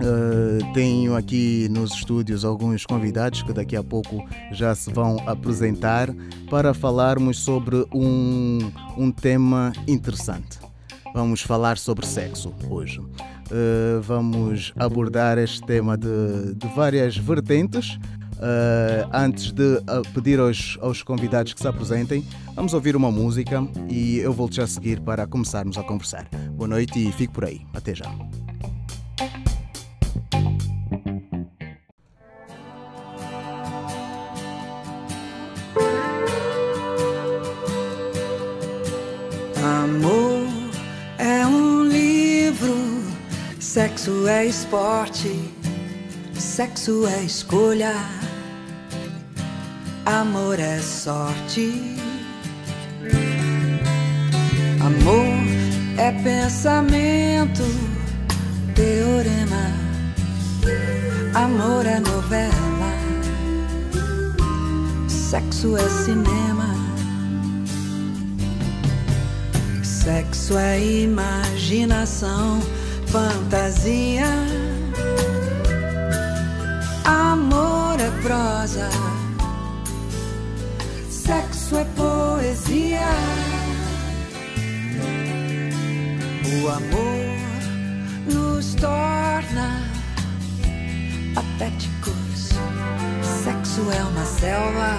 Uh, tenho aqui nos estúdios alguns convidados que daqui a pouco já se vão apresentar para falarmos sobre um, um tema interessante. Vamos falar sobre sexo hoje. Uh, vamos abordar este tema de, de várias vertentes. Uh, antes de uh, pedir aos, aos convidados que se apresentem, vamos ouvir uma música e eu vou-te já seguir para começarmos a conversar. Boa noite e fique por aí. Até já. Sexo é esporte, sexo é escolha, amor é sorte. Amor é pensamento, teorema, amor é novela, sexo é cinema. Sexo é imaginação fantasia. Amor é prosa, sexo é poesia. O amor nos torna patéticos. Sexo é uma selva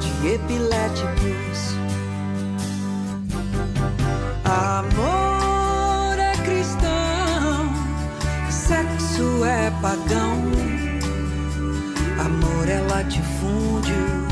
de epiléticos. Amor sexo é pagão, amor é latifúndio,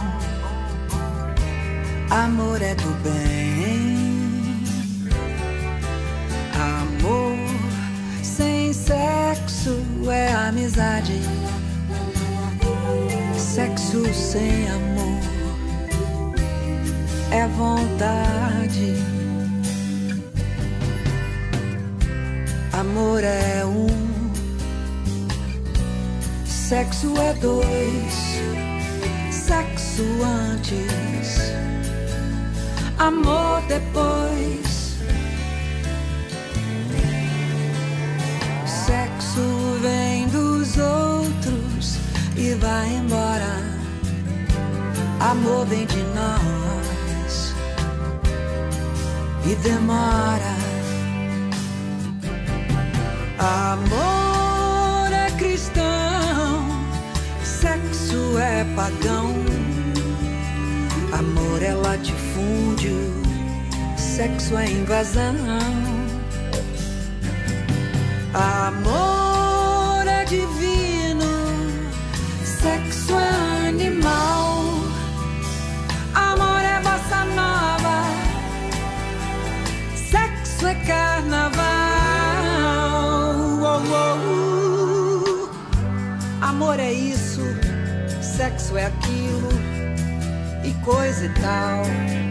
amor é do bem. Amor sem sexo é amizade. Sexo sem amor é vontade. Amor é um Sexo é dois, sexo antes, amor depois. Sexo vem dos outros e vai embora. Amor vem de nós e demora. Amor é pagão, amor é latifúndio, sexo é invasão. Amor é divino, sexo é animal. Amor é bossa nova, sexo é carnaval. Oh, oh, oh. Amor é isso sexo é aquilo, e coisa e tal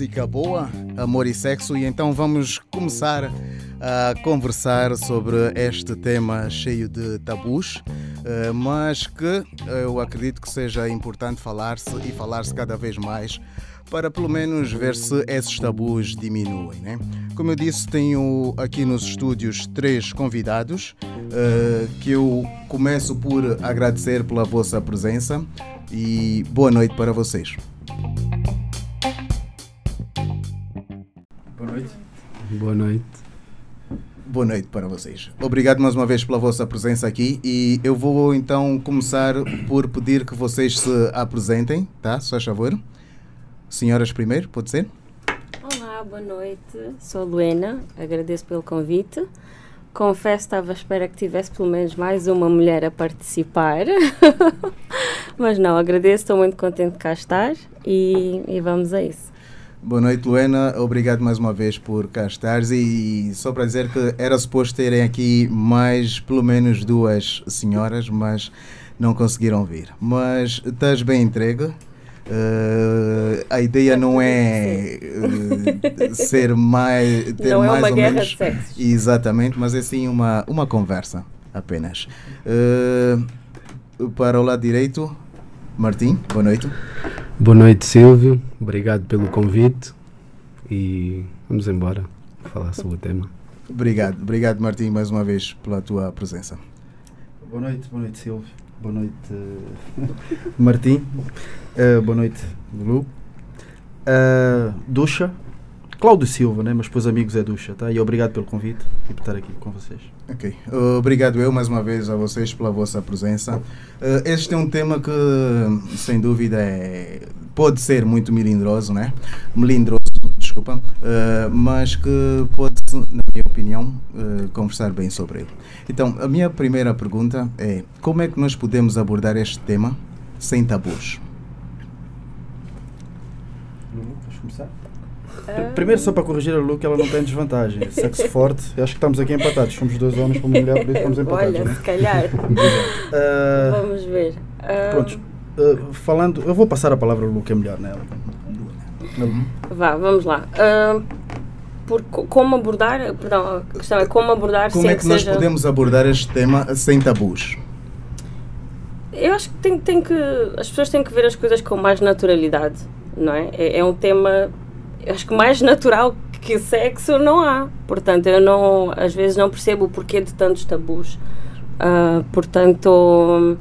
Música boa amor e sexo, e então vamos começar a conversar sobre este tema cheio de tabus, eh, mas que eu acredito que seja importante falar-se e falar-se cada vez mais para pelo menos ver se esses tabus diminuem. Né? Como eu disse, tenho aqui nos estúdios três convidados uh, que eu começo por agradecer pela vossa presença e boa noite para vocês. Boa noite. Boa noite para vocês. Obrigado mais uma vez pela vossa presença aqui e eu vou então começar por pedir que vocês se apresentem, tá? Só a favor. Senhoras primeiro, pode ser? Olá, boa noite. Sou a Luena, agradeço pelo convite. Confesso que estava à espera que tivesse pelo menos mais uma mulher a participar. Mas não, agradeço, estou muito contente de cá estar e, e vamos a isso. Boa noite, Luena. Obrigado mais uma vez por cá estares. E só para dizer que era suposto terem aqui mais, pelo menos duas senhoras, mas não conseguiram vir. Mas estás bem entregue. Uh, a ideia não é uh, ser mais. Ter não mais é uma ou guerra menos, de sexos. Exatamente, mas é sim uma, uma conversa apenas. Uh, para o lado direito, Martim, boa noite. Boa noite, Silvio. Obrigado pelo convite e vamos embora falar sobre o tema. Obrigado, obrigado Martim mais uma vez pela tua presença. Boa noite, boa noite Silvio. Boa noite Martim. Uh, boa noite Lu. Uh, Ducha. Cláudio Silva, né? mas depois amigos é Ducha, tá? E obrigado pelo convite e por estar aqui com vocês. Ok. Obrigado eu mais uma vez a vocês pela vossa presença. Uh, este é um tema que, sem dúvida, é, pode ser muito melindroso, né? Melindroso, desculpa, uh, mas que pode, na minha opinião, uh, conversar bem sobre ele. Então, a minha primeira pergunta é: como é que nós podemos abordar este tema sem tabus? Lu, queres começar? Primeiro, só para corrigir a Lu, que ela não tem desvantagem. Sexo forte, eu acho que estamos aqui empatados. Somos dois homens para uma mulher, por isso estamos empatados. Olha, né? se calhar. Uh, Vamos ver. Ah, pronto, uh, falando, eu vou passar a palavra ao Lu, que é melhor nela. Vá, vamos lá. Ah, por co- como abordar, perdão, a questão é como abordar Como sem é que nós seja... podemos abordar este tema sem tabus? Eu acho que tem, tem que as pessoas têm que ver as coisas com mais naturalidade, não é? É, é um tema, eu acho que mais natural que sexo não há. Portanto, eu não, às vezes não percebo o porquê de tantos tabus. Ah, portanto,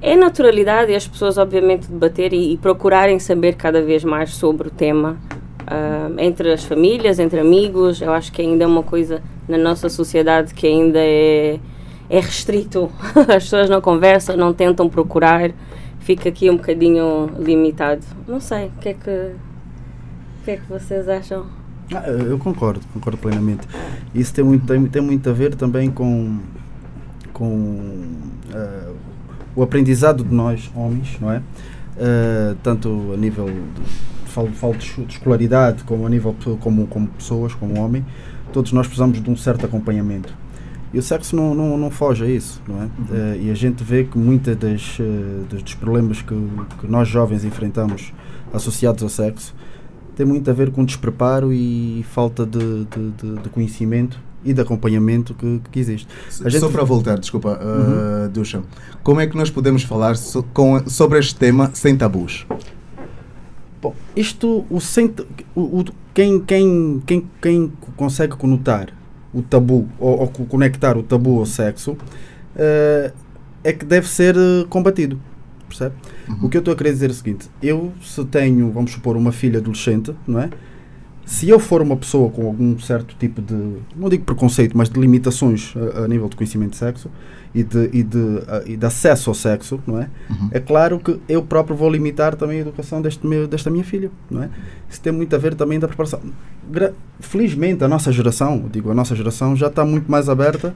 é naturalidade e as pessoas, obviamente, debater e, e procurarem saber cada vez mais sobre o tema. ah, entre as famílias, entre amigos, eu acho que ainda é uma coisa na nossa sociedade que ainda é, é restrito. As pessoas não conversam, não tentam procurar, fica aqui um bocadinho limitado. Não sei, o que é que, que, é que vocês acham? Ah, eu concordo, concordo plenamente. Isso tem muito, tem, tem muito a ver também com, com ah, o aprendizado de nós, homens, não é? Ah, tanto a nível de, falo, falo de, de escolaridade, como a nível como, como pessoas, como homem, todos nós precisamos de um certo acompanhamento. E o sexo não, não, não foge a isso, não é? Ah, e a gente vê que ah, dos, dos problemas que, que nós jovens enfrentamos associados ao sexo tem muito a ver com despreparo e falta de, de, de- de conhecimento e de acompanhamento que, que existe. Gente- Só para voltar, desculpa, uh, Ducha. Como é que nós podemos falar so- com- sobre este tema sem tabus? Bom, isto, o, o, o- quem, quem, quem, quem consegue conotar o tabu ou, ou co- conectar o tabu ao sexo eh, é que deve ser eh, combatido. Percebe? O que eu estou a querer dizer é o seguinte: eu, se tenho, vamos supor, uma filha adolescente, não é? Se eu for uma pessoa com algum certo tipo de, não digo preconceito, mas de limitações a, a nível de conhecimento de sexo e de, e, de, a- e de acesso ao sexo, não é? É claro que eu próprio vou limitar também a educação deste meu, desta minha filha, não é? Isso tem muito a ver também da preparação. Gra- Felizmente a nossa geração, digo a nossa geração, já está muito mais aberta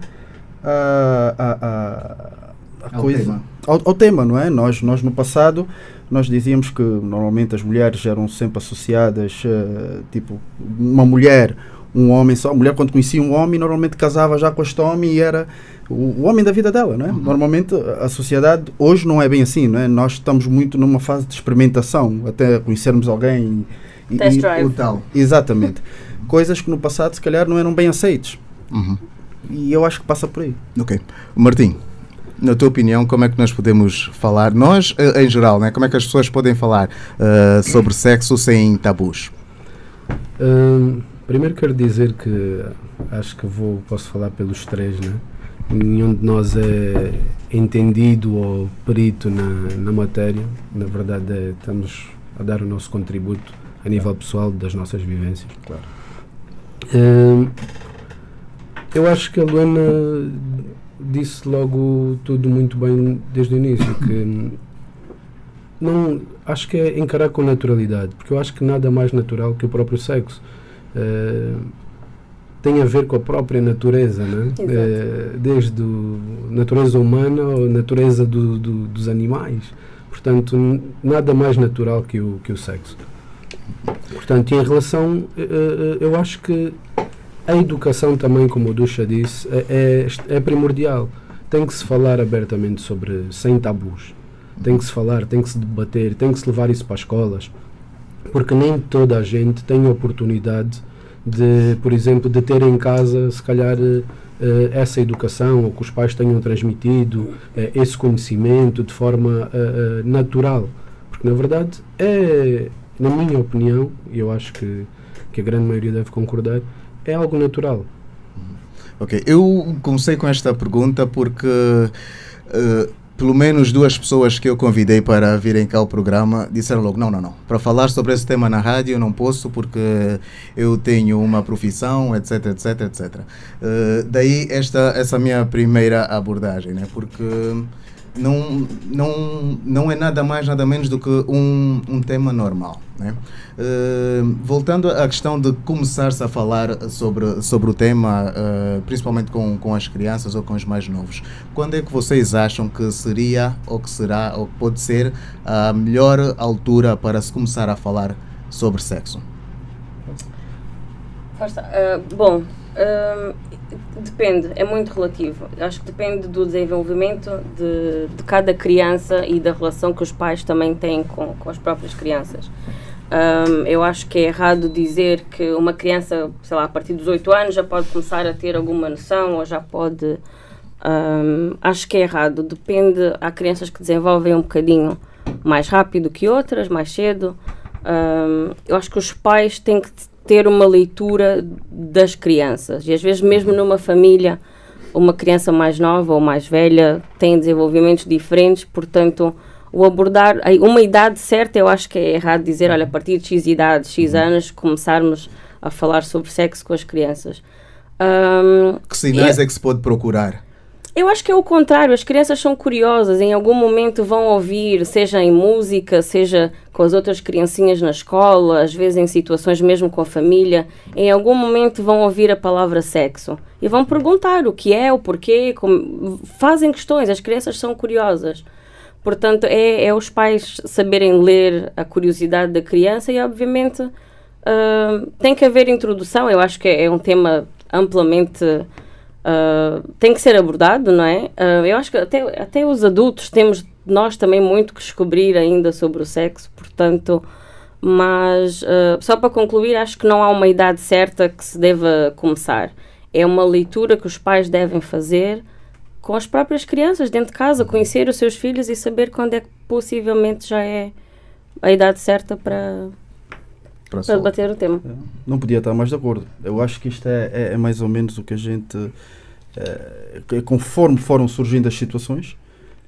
a, a, a, Ao coisa, tema. Ao, ao tema, não é? Nós, nós no passado nós dizíamos que normalmente as mulheres eram sempre associadas, eh, tipo, uma mulher, um homem só. A mulher, quando conhecia um homem, normalmente casava já com este homem e era o, o homem da vida dela, não é? Normalmente a sociedade hoje não é bem assim, não é? Nós estamos muito numa fase de experimentação, até conhecermos alguém. E, Test e- drive. O tal. Exatamente. Coisas que no passado, se calhar, não eram bem aceites. Uhum. E eu acho que passa por aí. Ok. Martim, na tua opinião, como é que nós podemos falar, nós eh, em geral, né? como é que as pessoas podem falar eh, sobre sexo sem tabus? Hum, primeiro quero dizer que acho que vou, posso falar pelos três, né? Nenhum de nós é entendido ou perito na, na matéria. Na verdade, é, estamos a dar o nosso contributo a nível pessoal das nossas vivências. Claro. Hum, eu acho que a Luana disse logo tudo muito bem desde o início, que não acho que é encarar com naturalidade, porque eu acho que nada mais natural que o próprio sexo. Uh, tem a ver com a própria natureza, né? Uh, desde a natureza humana ou natureza do, do, dos animais. Portanto, nada mais natural que o, que o sexo. Portanto, em relação, uh, eu acho que a educação também, como o Ducha disse, é, é, é primordial. Tem que se falar abertamente sobre, sem tabus tem que se falar, tem que se debater, tem que se levar isso para as escolas, porque nem toda a gente tem oportunidade de, por exemplo, de ter em casa, se calhar, uh, essa educação, ou que os pais tenham transmitido uh, esse conhecimento de forma uh, natural. Porque, na verdade, é, na minha opinião, e eu acho que, que a grande maioria deve concordar, é algo natural. Ok, eu comecei com esta pergunta porque pelo menos duas pessoas que eu convidei para virem cá ao programa disseram logo: não, não, não. Para falar sobre esse tema na rádio eu não posso porque eu tenho uma profissão, etc, etc, etc. Uh, daí esta essa minha primeira abordagem, né? Porque não, não, não é nada mais, nada menos do que um, um tema normal. Né? Uh, voltando à questão de começar-se a falar sobre, sobre o tema, uh, principalmente com, com as crianças ou com os mais novos, quando é que vocês acham que seria, ou que será, ou que pode ser a melhor altura para se começar a falar sobre sexo? Uh, bom, Depende, é muito relativo. Acho que depende do desenvolvimento de, de cada criança e da relação que os pais também têm com, com as próprias crianças. Um, eu acho que é errado dizer que uma criança, sei lá, a partir dos 8 anos já pode começar a ter alguma noção ou já pode. Um, acho que é errado. Depende. Há crianças que desenvolvem um bocadinho mais rápido que outras, mais cedo. Um, eu acho que os pais têm que ter uma leitura das crianças. E às vezes, mesmo numa família, uma criança mais nova ou mais velha tem desenvolvimentos diferentes, portanto, o abordar uma idade certa, eu acho que é errado dizer, olha, a partir de X idade, X uhum. anos, começarmos a falar sobre sexo com as crianças. Um, que sinais é que se pode procurar? Eu acho que é o contrário, as crianças são curiosas, em algum momento vão ouvir, seja em música, seja com as outras criancinhas na escola, às vezes em situações mesmo com a família, em algum momento vão ouvir a palavra sexo e vão perguntar o que é, o porquê, como, fazem questões, as crianças são curiosas. Portanto, é, é os pais saberem ler a curiosidade da criança e, obviamente, uh, tem que haver introdução. Eu acho que é, é um tema amplamente uh, tem que ser abordado, não é? Uh, eu acho que até, até os adultos temos nós também muito que descobrir ainda sobre o sexo, portanto, mas uh, só para concluir, acho que não há uma idade certa que se deva começar. É uma leitura que os pais devem fazer com as próprias crianças dentro de casa, conhecer os seus filhos e saber quando é que possivelmente já é a idade certa para, para, para debater o tema. É, não podia estar mais de acordo. Eu acho que isto é, é, é mais ou menos o que a gente, é, conforme foram surgindo as situações,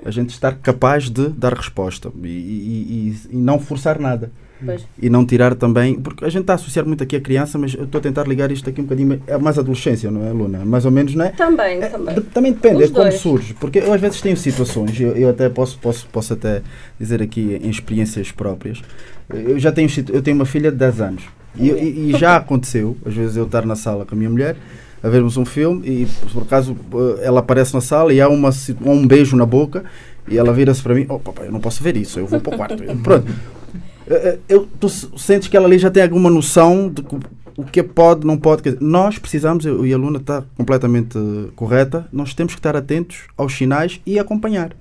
a gente estar capaz de dar resposta e, e, e, e não forçar nada. Pois. E não tirar também, porque a gente está a associar muito aqui a criança, mas eu estou a tentar ligar isto aqui um bocadinho, é mais adolescência, não é, Luna? Mais ou menos, não é? Também, é, também. De, também depende, Os é como surge, porque eu às vezes tenho situações, eu, eu até posso, posso, posso até dizer aqui em experiências próprias, eu já tenho, eu tenho uma filha de 10 anos e, e, e já aconteceu, às vezes eu estar na sala com a minha mulher, a vermos um filme e por acaso eh, ela aparece na sala e há uma, um beijo na boca e ela vira-se para mim, oh papai, eu não posso ver isso, eu vou para o quarto. Pronto. Eh, eh, eu, tu sentes que ela ali já tem alguma noção de o que pode, não pode. Dizer, nós precisamos, eu, e a Luna está completamente correta, nós temos que estar atentos aos sinais e acompanhar.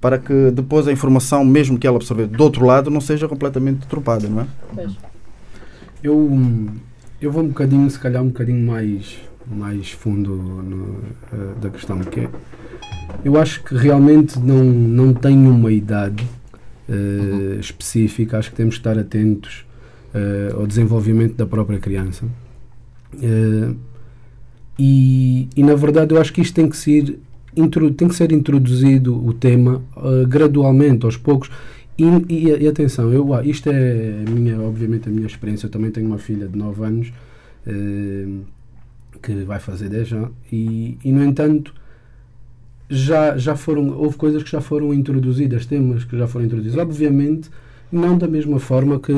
Para que depois a informação, mesmo que ela absorver do outro lado, não seja completamente deturpada, não é? Eu, eu vou um bocadinho, se calhar, um bocadinho mais, mais fundo no, uh, da questão, que é, eu acho que realmente não, não tenho uma idade uh, específica, acho que temos que estar atentos uh, ao desenvolvimento da própria criança. Uh, e, e, na verdade eu acho que isto tem que ser, tem que ser introduzido o tema gradualmente, aos poucos. E, e, e, atenção, eu, isto é minha, obviamente a minha experiência, eu também tenho uma filha de 9 anos que vai fazer 10 anos, e, e no entanto já, já foram, houve coisas que já foram introduzidas, temas que já foram introduzidos. Obviamente, não da mesma forma que,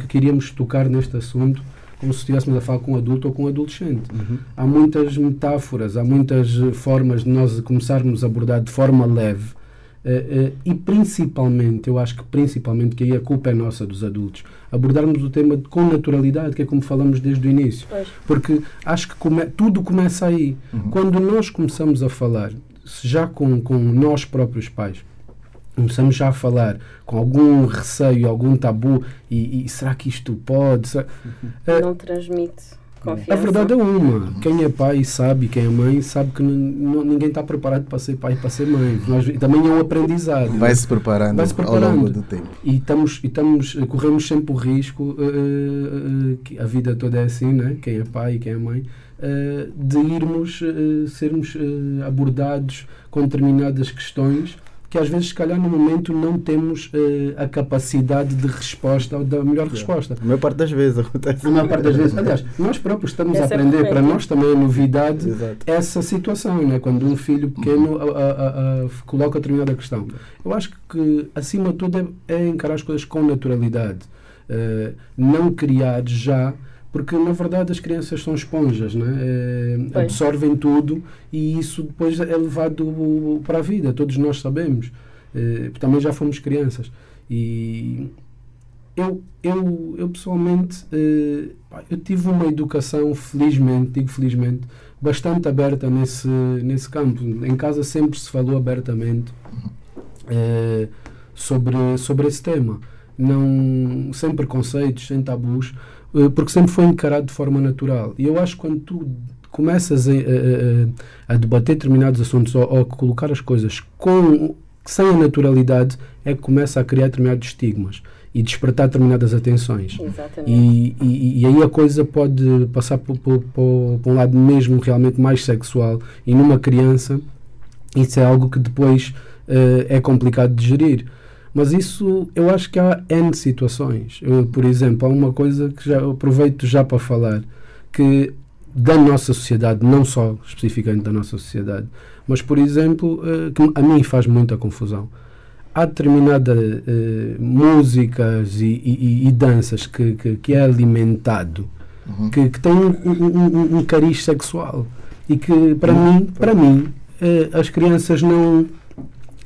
que queríamos tocar neste assunto, como se estivéssemos a falar com um adulto ou com um adolescente. Uhum. Há muitas metáforas, há muitas formas de nós começarmos a abordar de forma leve Uh, uh, e principalmente, eu acho que principalmente, que aí a culpa é nossa dos adultos, abordarmos o tema com naturalidade, que é como falamos desde o início. Pois. Porque acho que come, tudo começa aí. Uhum. Quando nós começamos a falar, já com, com nós próprios pais, começamos já a falar com algum receio, algum tabu, e, e será que isto pode? Será, uh, Não transmite. Confiança. A verdade é uma. Quem é pai sabe, quem é mãe sabe que ninguém está preparado para ser pai e para ser mãe. Nós, também é um aprendizado. Vai se preparando, Vai -se preparando ao longo do tempo. E, estamos, e estamos, corremos sempre o risco, uh, uh, que a vida toda é assim, né? quem é pai e quem é mãe, uh, de irmos sermos abordados com determinadas questões que às vezes, se calhar, no momento não temos uh, a capacidade de resposta ou da melhor resposta. A maior parte das vezes acontece. A maior parte das vezes. Aliás, nós próprios estamos Essa a é aprender, é para nós também é novidade Exato. essa situação, né? quando um filho pequeno a, a, a, coloca determinada questão. Eu acho que, acima de tudo, é, é encarar as coisas com naturalidade. Uh, não criar já porque na verdade as crianças são esponjas, né? É, absorvem tudo e isso depois é levado para a vida, todos nós sabemos. É, também já fomos crianças. E eu, eu, eu pessoalmente é, eu tive uma educação, felizmente, digo felizmente, bastante aberta nesse, nesse campo. Em casa sempre se falou abertamente é, sobre, sobre esse tema. Não, sem preconceitos, sem tabus porque sempre foi encarado de forma natural. E eu acho que quando tu começas a, a, a debater determinados assuntos ou, ou, a colocar as coisas com, sem a naturalidade, é que começa a criar determinados estigmas e despertar determinadas atenções. E, e, e, aí a coisa pode passar por, por, por, por, um lado mesmo realmente mais sexual. E numa criança, isso é algo que depois uh, é complicado de gerir. Mas isso, eu acho que há N situações. Eu, por exemplo, há uma coisa que já aproveito já para falar, que da nossa sociedade, não só especificamente da nossa sociedade, mas, por exemplo, uh, que a mim faz muita confusão. Há determinadas uh, músicas e, e, e, danças que, que, que é alimentado, uhum. que, que tem um, um, um, cariz sexual. E que, para uhum. mim, para mim uh, as crianças não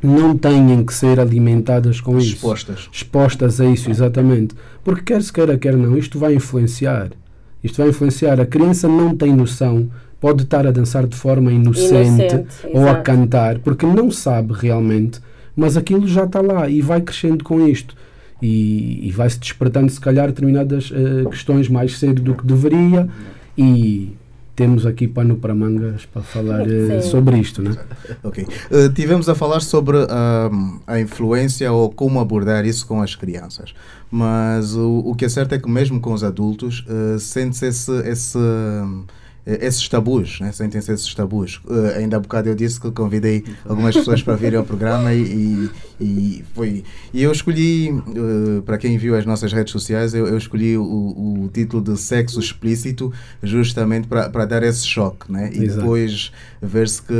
não têm que ser alimentadas com isso. Expostas. Expostas a isso, exatamente. Porque quer se queira, quer não, isto vai influenciar. Isto vai influenciar. A criança não tem noção, pode estar a dançar de forma inocente, inocente ou exato. a cantar, porque não sabe realmente, mas aquilo já está lá e vai crescendo com isto. E, e vai-se despertando, se calhar, determinadas uh, questões mais cedo do que deveria. E temos aqui pano para mangas para falar uh, sobre isto, né? Ok. Uh, tivemos a falar sobre uh, a influência ou como abordar isso com as crianças, mas o, o que é certo é que mesmo com os adultos uh, sente-se esse, esse eh, esses tabus, né? sentem-se esses tabus. Uh, ainda há bocado eu disse que convidei algumas pessoas para virem ao programa e, e, foi. E eu escolhi, uh, para quem viu as nossas redes sociais, eu, eu escolhi o, o, título de Sexo Explícito justamente para dar esse choque. Né? E Exato. depois ver-se que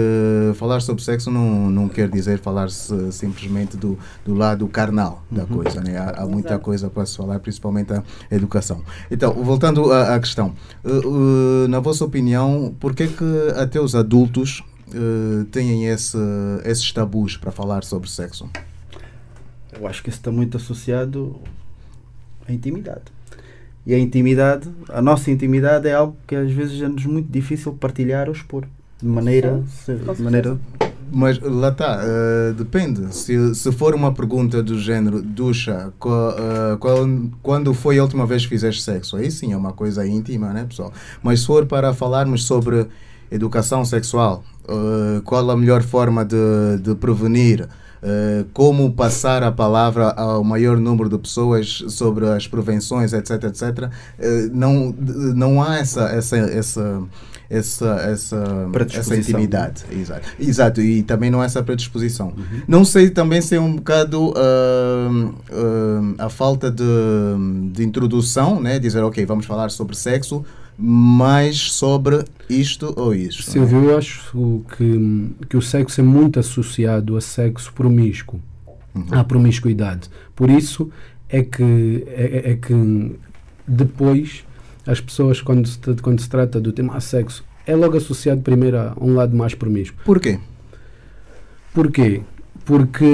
falar sobre sexo não, não quer dizer falar-se simplesmente do, do lado carnal da uhum. coisa. Né? Há, há muita coisa para se falar, principalmente a educação. Então, voltando à, à questão, uh, na vossa opinião, por que até os adultos uh, têm esse, esses tabus para falar sobre sexo? Eu acho que isso está muito associado à intimidade. E a intimidade, a nossa intimidade é algo que às vezes é-nos muito difícil partilhar ou expor de maneira, de maneira mas lá está, uh, depende. Se, se for uma pergunta do género, ducha, qual, uh, qual, quando foi a última vez que fizeste sexo? Aí sim é uma coisa íntima, né, pessoal? Mas se for para falarmos sobre educação sexual, uh, qual a melhor forma de, de prevenir? Como passar a palavra ao maior número de pessoas sobre as prevenções, etc, etc. Não, não há essa, essa, essa essa, essa, essa intimidade. Exato. Exato, e também não há essa predisposição. Uhum. Não sei também se é um bocado uh, uh, a falta de, de introdução, né? dizer, ok, vamos falar sobre sexo, mais sobre isto ou isto. Silvio, eu acho que, que o sexo é muito associado a sexo promíscuo, uhum. à promiscuidade. Por isso é que, é, é, é que depois as pessoas, quando se, quando se trata do tema sexo, é logo associado primeiro a um lado mais promíscuo. Porquê? Porquê? Porque.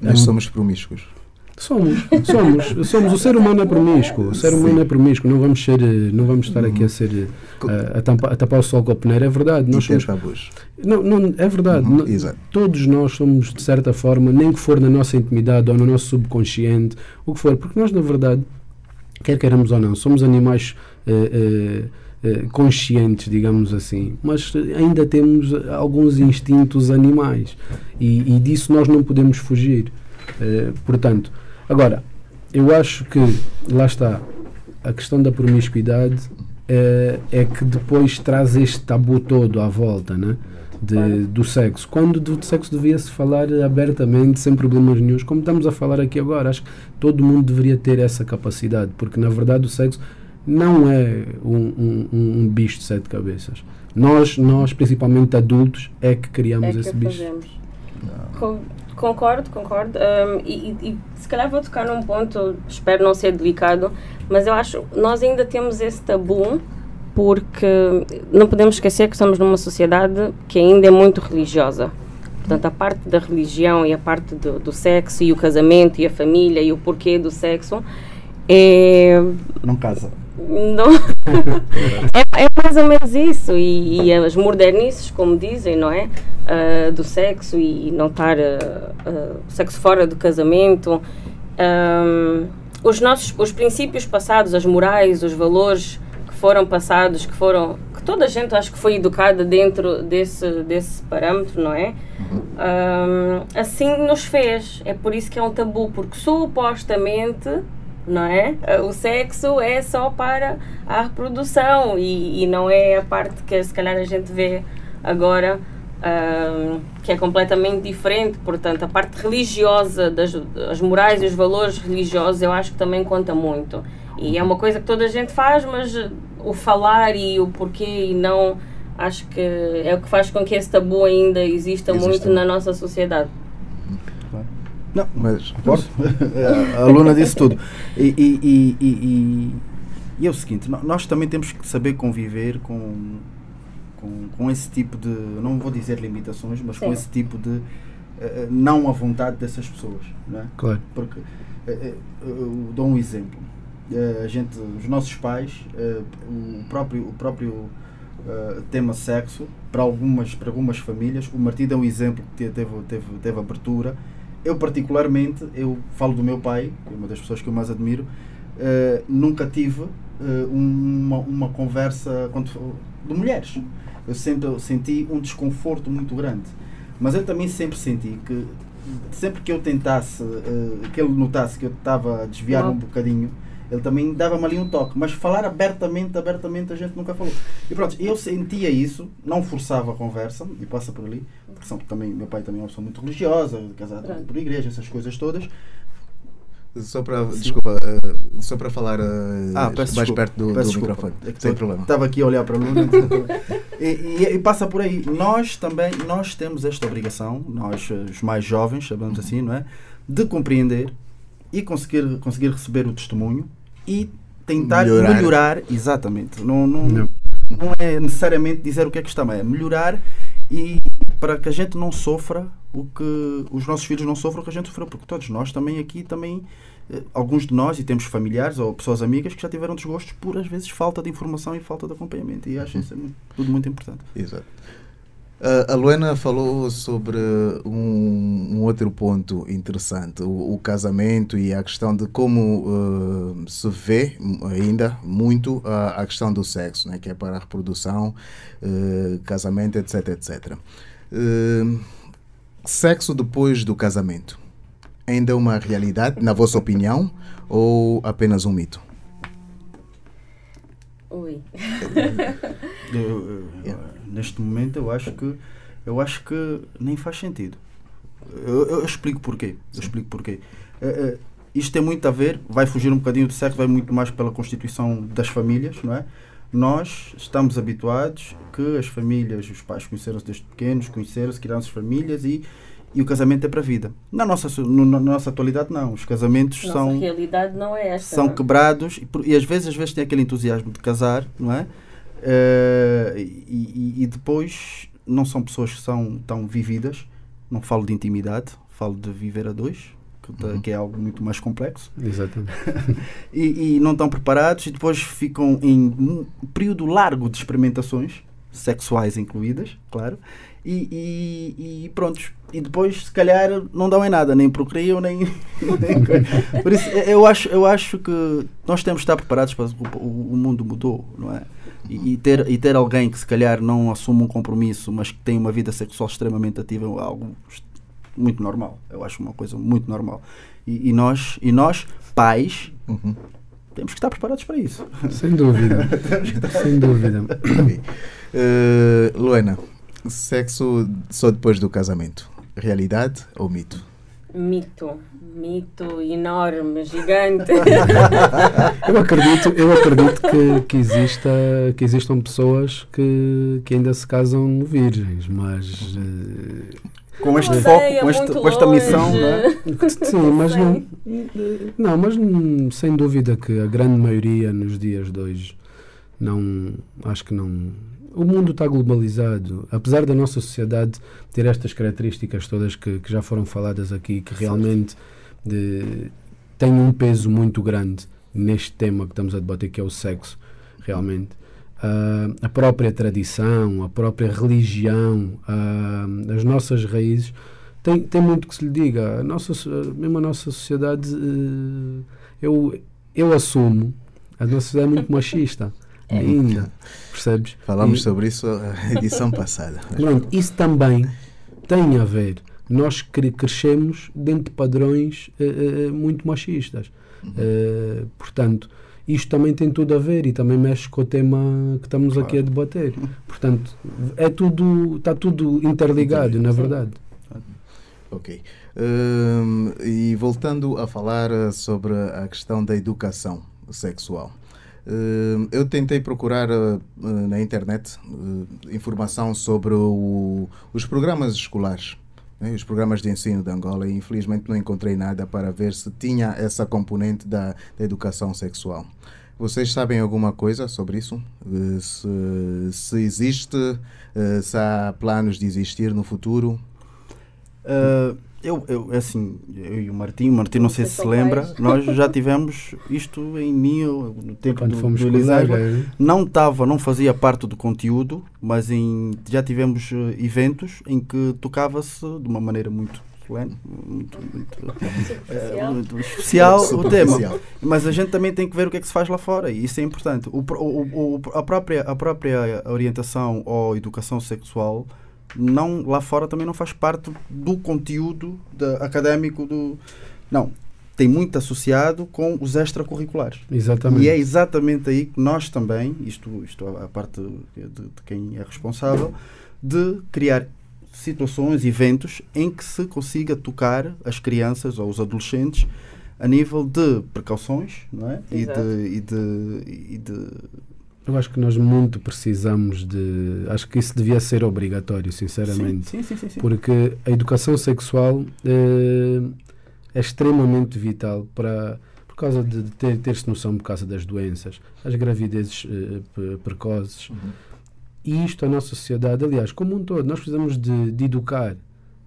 Nós somos promíscuos. Somos, somos, somos. O ser humano é promíscuo. O ser humano Sim. é promíscuo. Não vamos ser, não vamos estar aqui a ser a, a, tampa, a tapar o sol com a peneira. É verdade. Nós somos, tabus. Não, não, é verdade. Uhum, todos nós somos de certa forma, nem que for na nossa intimidade ou no nosso subconsciente, o que for, porque nós na verdade, quer queiramos ou não, somos animais. Uh, uh, conscientes, digamos assim, mas ainda temos alguns instintos animais e, e disso nós não podemos fugir. Portanto, Agora, eu acho que, lá está, a questão da promiscuidade é que depois traz este tabu todo à volta, né? De, do sexo. Quando do sexo devia-se falar abertamente, sem problemas nenhums, como estamos a falar aqui agora. Acho que todo mundo deveria ter essa capacidade, porque na verdade o sexo não é um, um, um bicho de sete cabeças. Nós, nós, principalmente adultos, é que criamos é que esse bicho. Com, concordo, concordo. Um, e, e, se calhar vou tocar num ponto, espero não ser delicado, mas eu acho nós ainda temos esse tabu porque não podemos esquecer que estamos numa sociedade que ainda é muito religiosa. Portanto, a parte da religião e a parte do, do sexo e o casamento e a família e o porquê do sexo é. Não casa. Não. é, é, mais ou menos isso. E, e, as modernices, como dizem, não é? Uh, do sexo e não estar uh, uh, sexo fora do casamento. Um, os nossos os princípios passados, as morais, os valores foram passados, que foram que toda a gente acho que foi educada dentro desse desse parâmetro, não é? Um, assim nos fez. É por isso que é um tabu, porque supostamente não é? O sexo é só para a reprodução e, e não é a parte que se calhar a gente vê agora um, que é completamente diferente. Portanto, a parte religiosa, das as morais e os valores religiosos, eu acho que também conta muito. E é uma coisa que toda a gente faz, mas o falar e o porquê e não, acho que é o que faz com que esse tabu ainda exista Existe. muito na nossa sociedade. Não, mas a aluna disse tudo. E, e, e, e, e é o seguinte, nós também temos que saber conviver com, com, com esse tipo de, não vou dizer limitações, mas Sim. com esse tipo de uh, não à vontade dessas pessoas. Não é? Claro. Porque, uh, uh, dou um exemplo. A gente, os nossos pais, o próprio, o próprio tema sexo, para algumas, para algumas famílias, o Martim é um exemplo que teve, teve, teve abertura eu particularmente, eu falo do meu pai, que é uma das pessoas que eu mais admiro, nunca tive uma, uma conversa de mulheres. Eu sempre senti um desconforto muito grande. Mas eu também sempre senti que sempre que eu tentasse, uh, que ele notasse que eu estava a desviar um bocadinho, ele também dava-me ali um toque. Mas falar abertamente, abertamente, a gente nunca falou. E pronto, eu sentia isso, não forçava a conversa, e passa por ali, porque são, também, meu pai também é uma pessoa muito religiosa, casado pronto. por igreja, essas coisas todas. Só para, desculpa, uh, só para falar uh, ah, mais desculpa, perto do, do microfone. É Sem problema. Estava aqui a olhar para a Luna. e, e, e, passa por aí. Nós também, nós temos esta obrigação, nós os mais jovens, sabemos assim, não é? De compreender e conseguir, conseguir receber o testemunho e tentar melhorar, melhorar exatamente. Não, não, não. não é necessariamente dizer o que é que está mal, é melhorar e para que a gente não sofra o que os nossos filhos não sofram o que a gente sofreu, porque todos nós também aqui também eh, alguns de nós e temos familiares ou pessoas amigas que já tiveram desgostos por às vezes falta de informação e falta de acompanhamento e acho isso é tudo muito importante. Exato. Uh, a Luana falou sobre um, um outro ponto interessante, o, o, casamento e a questão de como uh, se vê ainda muito a, a questão do sexo, né, que é para a reprodução, uh, casamento, etc, etc. sexo depois do casamento ainda é uma realidade, na vossa opinião, ou apenas um mito? Oi. eu, eu, neste momento eu acho que eu acho que nem faz sentido. Eu, eu explico porquê. Eu explico porquê. Uh, uh, isto tem muito a ver, vai fugir um bocadinho do sexo, vai muito mais pela constituição das famílias, não é? nós estamos habituados que as famílias, os pais conheceram-se desde pequenos, conheceram-se, criaram-se famílias e, e o casamento é para a vida. Na nossa, no, na nossa atualidade, não. Os casamentos Nossa são, realidade não é esta. são não quebrados e, por- e às vezes, às vezes tem aquele entusiasmo de casar, não é? Eh, e, e- depois não são pessoas que são tão vividas. Não falo de intimidade, falo de viver a dois, que, tá- que é algo muito mais complexo Exatamente. e, e não estão preparados e depois ficam em um período largo de experimentações, sexuais incluídas, claro, e, e, e prontos. E depois, se calhar, não dão em nada, nem procriam, nem. nem. Por isso, eu acho, eu acho que nós temos de estar preparados para. O, o mundo mudou, não é? E, e ter, e ter alguém que, se calhar, não assume um compromisso, mas que tem uma vida sexual extremamente ativa, é algo muito normal. Eu acho uma coisa muito normal. E, e nós, e nós, pais, Uhum. temos que estar preparados para isso. Sem dúvida. Sem dúvida. Ok. Eh, Luena, sexo só depois do casamento. Realidade ou mito? Mito. Mito enorme, gigante. Eu acredito, eu acredito que, que, exista, que existam pessoas que, que ainda se casam virgens, mas eh, Com este foco, ideia com, este, com esta missão, longe. não é? sim, mas não, não, mas sem dúvida que a grande maioria nos dias de hoje não, acho que não. O mundo está globalizado, apesar da nossa sociedade ter estas características todas que, que já foram faladas aqui, que realmente de, têm um peso muito grande neste tema que estamos a debater, que é o sexo, realmente. Ah, a própria tradição, a própria religião, ah, as nossas raízes, tem, tem muito que se lhe diga. A nossa, mesmo a nossa sociedade, eh, eu, eu assumo, a nossa sociedade é muito machista. Ainda, percebes? Falamos E- sobre isso na edição passada. Pronto, isso também tem a ver. Nós cre- crescemos dentro de padrões eh, eh, muito machistas. Eh, portanto, isto também tem tudo a ver e também mexe com o tema que estamos aqui a debater. Portanto, é tudo, está tudo interligado, na verdade. Ok. Hum, e voltando a falar sobre a questão da educação sexual. Hum, eu tentei procurar eh, eh, na internet eh, informação sobre o- os programas escolares, né, os programas de ensino de Angola, e infelizmente não encontrei nada para ver se tinha essa componente da, da educação sexual. Vocês sabem alguma coisa sobre isso? Eh, Se, se existe, eh, se há planos de existir no futuro? Uh, eu, eu, é assim, eu e o Martim, o Martim não sei se se lembra, nós já tivemos isto em mil, no tempo Quando do, fomos do Eliseu. colegas, Não estava, não fazia parte do conteúdo, mas em, já tivemos eh, eventos em que tocava-se de uma maneira muito solene, muito, muito, eh, Superficial. muito especial o tema. Mas a gente também tem que ver o que é que se faz lá fora e isso é importante. O, o- o- a, própria, a própria orientação ou educação sexual não, lá fora também não faz parte do conteúdo da- académico do. Não. Tem muito associado com os extracurriculares. Exatamente. E é exatamente aí que nós também, isto, isto a a parte de, de quem é responsável, de criar situações, eventos em que se consiga tocar as crianças ou os adolescentes a nível de precauções não é? e, de, e, de, e de Eu acho que nós muito precisamos de. Acho que isso devia ser obrigatório, sinceramente. Sim, sim, sim, sim. Porque a educação sexual eh, é extremamente vital para. Por causa de ter, ter-se noção por causa das doenças, as gravidezes eh, precoces. E isto, a nossa sociedade, aliás, como um todo, nós precisamos de, de educar.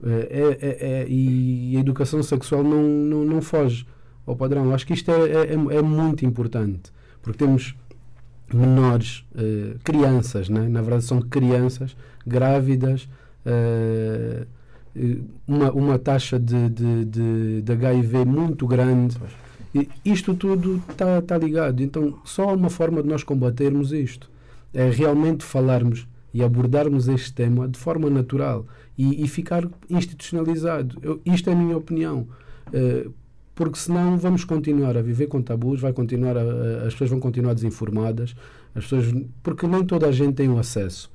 Eh, é- é- é- e a educação sexual não, não, não foge ao padrão. Acho que isto é, é, é- é muito importante. Porque temos menores, eh, crianças, né? na verdade são crianças grávidas, eh, uma, uma taxa de, de, de, de HIV muito grande. E isto tudo está tá ligado. Então, só há uma forma de nós combatermos isto. É realmente falarmos e abordarmos este tema de forma natural e, e ficar institucionalizado. Eu- isto é a minha opinião. Eh, porque senão vamos continuar a viver com tabus, vai continuar a- as pessoas vão continuar desinformadas, as pessoas, porque nem toda a gente tem o acesso.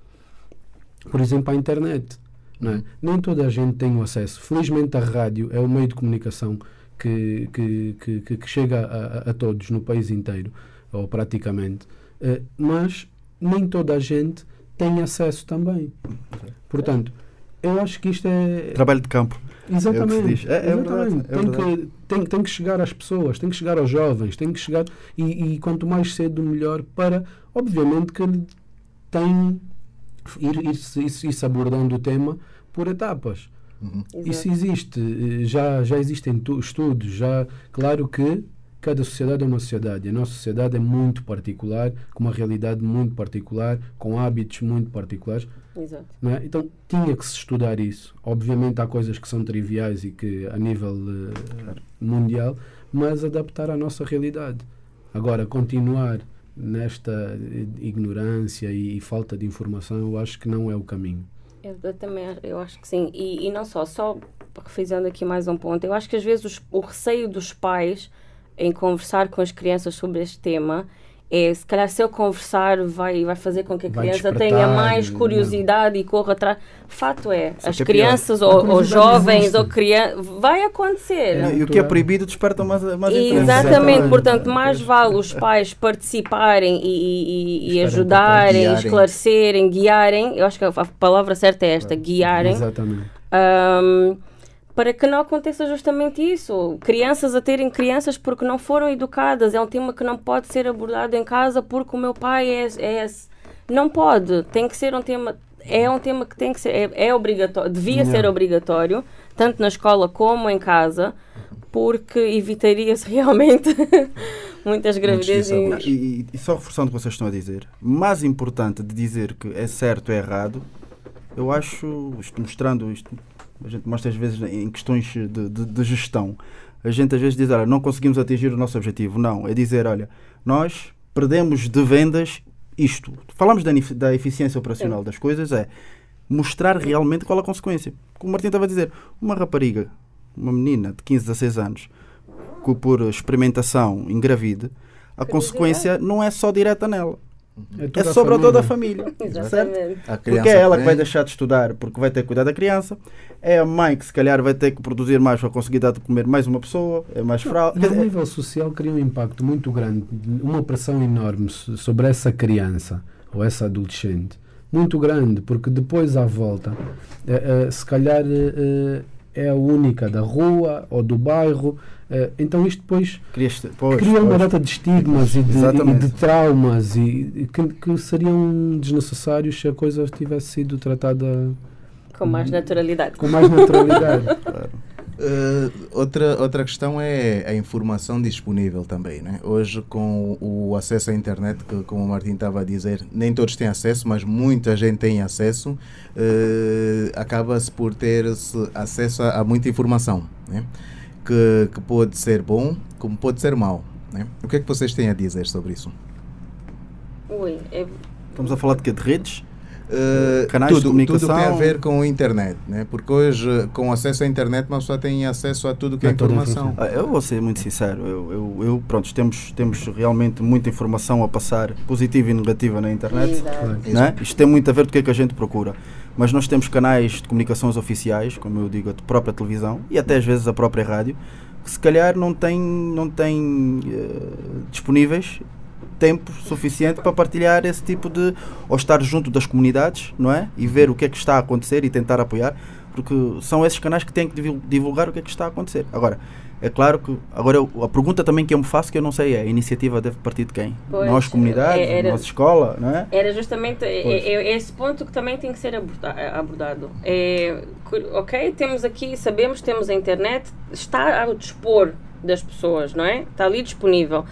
Por exemplo, à internet. Não é? Nem toda a gente tem o acesso. Felizmente a rádio é o meio de comunicação que, que, que, que- chega a, a- a todos no país inteiro, ou praticamente. Eh, mas nem toda a gente tem acesso também. Portanto, eu acho que isto é. Trabalho de campo. Exatamente. É, é exatamente. verdade, é tem, verdade. Que, tem, tem que chegar às pessoas, tem que chegar aos jovens, tem que chegar. E, e quanto mais cedo, melhor para. Obviamente que tem. Ir, ir, ir, ir abordando o tema por etapas. Uhum. Isso existe, eh, já, já existem tu- estudos, já, claro que cada sociedade é uma sociedade, a nossa sociedade é muito particular, com uma realidade muito particular, com hábitos muito particulares, Exato. não é? então tinha que se estudar isso. Obviamente há coisas que são triviais e que a nível eh, mundial, mas adaptar à nossa realidade. Agora, continuar nesta ignorância e, e falta de informação, eu acho que não é o caminho. Eu, eu também eu acho que sim. E, e não só, só refazendo aqui mais um ponto, eu acho que às vezes os- o receio dos pais em conversar com as crianças sobre este tema é se calhar se eu conversar vai, vai fazer com que a Vai criança tenha mais não. curiosidade e corra atrás. Fato é, Só as que é crianças ou, ou jovens existe. ou crianças. Vai acontecer. É, e o que é proibido desperta mais, mais. Exatamente, Exatamente. portanto, mais vale os pais participarem e, e- e- ajudarem, guiarem. esclarecerem, guiarem. Eu acho que a palavra certa é esta: guiarem. Exatamente. Ahm, para que não aconteça justamente isso. Crianças a terem crianças porque não foram educadas. É um tema que não pode ser abordado em casa porque o meu pai é. é não pode. Tem que ser um tema. É um tema que tem que ser. É, é obrigatório. Devia Não. ser obrigatório, tanto na escola como em casa, porque evitaria-se realmente muitas gravidezes. e- E, e só reforçando o que vocês estão a dizer, mais importante de dizer que é certo ou errado, eu acho, isto mostrando isto, a gente mostra às vezes em questões de, de- de gestão, a gente às vezes diz, olha, não conseguimos atingir o nosso objetivo. Não, é dizer, olha, nós perdemos de vendas isto. Falamos da, da eficiência operacional das coisas, é mostrar realmente qual a consequência. Como o Martim estava a dizer, uma rapariga, uma menina de 15, 16 anos, que por experimentação engravide, a consequência não é só direta nela. É toda a sobre toda a família. família. certo? Exatamente. A Porque é ela que vai deixar de estudar porque vai ter que cuidar da criança. É a mãe que se calhar vai ter que produzir mais para conseguir dar de comer mais uma pessoa. É mais fraude. E a nível social cria um impacto muito grande, uma pressão enorme so- sobre essa criança ou essa adolescente. Muito grande, porque depois à volta, eh, eh, se calhar eh, eh, é a única da rua ou do bairro. eh, então isto depois cria uma data de estigmas e de, e de traumas e, que, que seriam desnecessários se a coisa tivesse sido tratada Com mais naturalidade. com mais naturalidade. Uh, outra, outra questão é a informação disponível também. Né? Hoje, com o acesso à internet, que, como o Martim estava a dizer, nem todos têm acesso, mas muita gente tem acesso, uh, acaba-se por ter -se acesso a, a muita informação, né? que, que pode ser bom, como pode ser mau. Né? O que é que vocês têm a dizer sobre isso? Ui, é, Estamos a falar de quê? De redes? Uh, Canais de tudo, comunicação. tudo tem a ver com a internet, né? porque hoje, com acesso à internet, uma pessoa tem acesso a tudo que é informação. Ah, Eu vou ser muito sincero. Eu, eu, eu, pronto, temos, temos realmente muita informação a passar, positiva e negativa na internet. Né? Isto tem muito a ver com o que é que a gente procura. Mas nós temos canais de comunicações oficiais, como eu digo, a própria televisão e até às vezes a própria rádio, que se calhar não têm não têm, eh, disponíveis tempo suficiente para partilhar esse tipo de. ou estar junto das comunidades, não é? E ver o que é que está a acontecer e tentar apoiar, porque são esses canais que têm que divul- divulgar o que é que está a acontecer. Agora, é claro que. Agora, eu- a pergunta também que eu me faço, que eu não sei, é: a iniciativa deve partir de quem? Pois, nós, comunidades, é- era- nossa escola, não é? Era justamente é- é- é esse ponto que também tem que ser aborda- abordado. É, ok, temos aqui, sabemos, temos a internet, está ao dispor das pessoas, não é? Está ali disponível.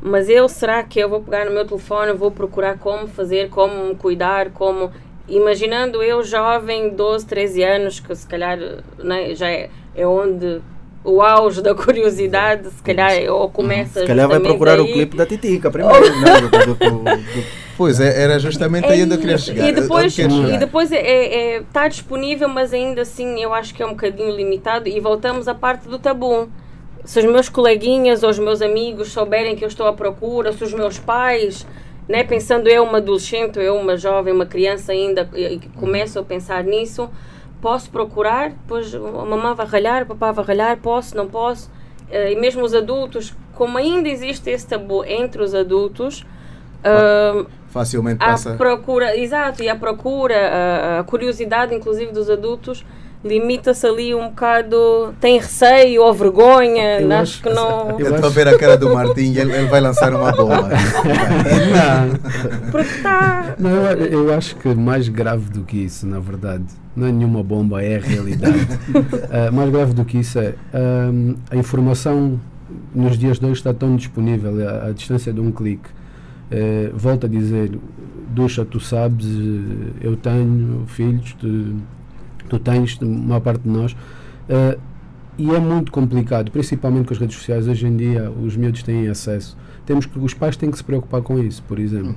Mas eu, será que eu vou pegar no meu telefone, vou procurar como fazer, como me cuidar, como... Imaginando eu, jovem, 12, 13 anos, que se calhar né, já é, é onde o auge da curiosidade, se calhar, ou começa Se calhar vai procurar o aí. clipe da Titica primeiro, né? Do- do- do- do- Pois é, era justamente aí onde eu queria chegar. E depois, chegar? e depois é, é, tá disponível, mas ainda assim eu acho que é um bocadinho limitado. E voltamos à parte do tabu. Se os meus coleguinhas ou os meus amigos souberem que eu estou à procura, se os meus pais, né, pensando eu uma adolescente, eu uma jovem, uma criança ainda, e começo a pensar nisso, posso procurar? Depois a mamãe vai ralhar, o papá vai ralhar, posso, não posso? Eh, E mesmo os adultos, como ainda existe esse tabu entre os adultos, ah, facilmente passa. procura, exato, e à procura, a, a curiosidade, inclusive, dos adultos limita-se ali um bocado, tem receio ou vergonha, Eu acho acho- que não. eu estou a ver a cara do Martim e ele, ele vai lançar uma bomba. Não, Porque está. não, eu, eu acho que mais grave do que isso, na verdade, não é nenhuma bomba, é a realidade. Ah, mais grave do que isso é ahm, a informação nos dias de hoje está tão disponível à, à distância de um clique. Eh, volto a dizer, Ducha, tu sabes, eh, eu tenho filhos, tu, tu tens, uma parte de nós. eh, e é muito complicado, principalmente com as redes sociais. Hoje em dia, os miúdos têm acesso. Temos que, os pais têm que se preocupar com isso, por exemplo.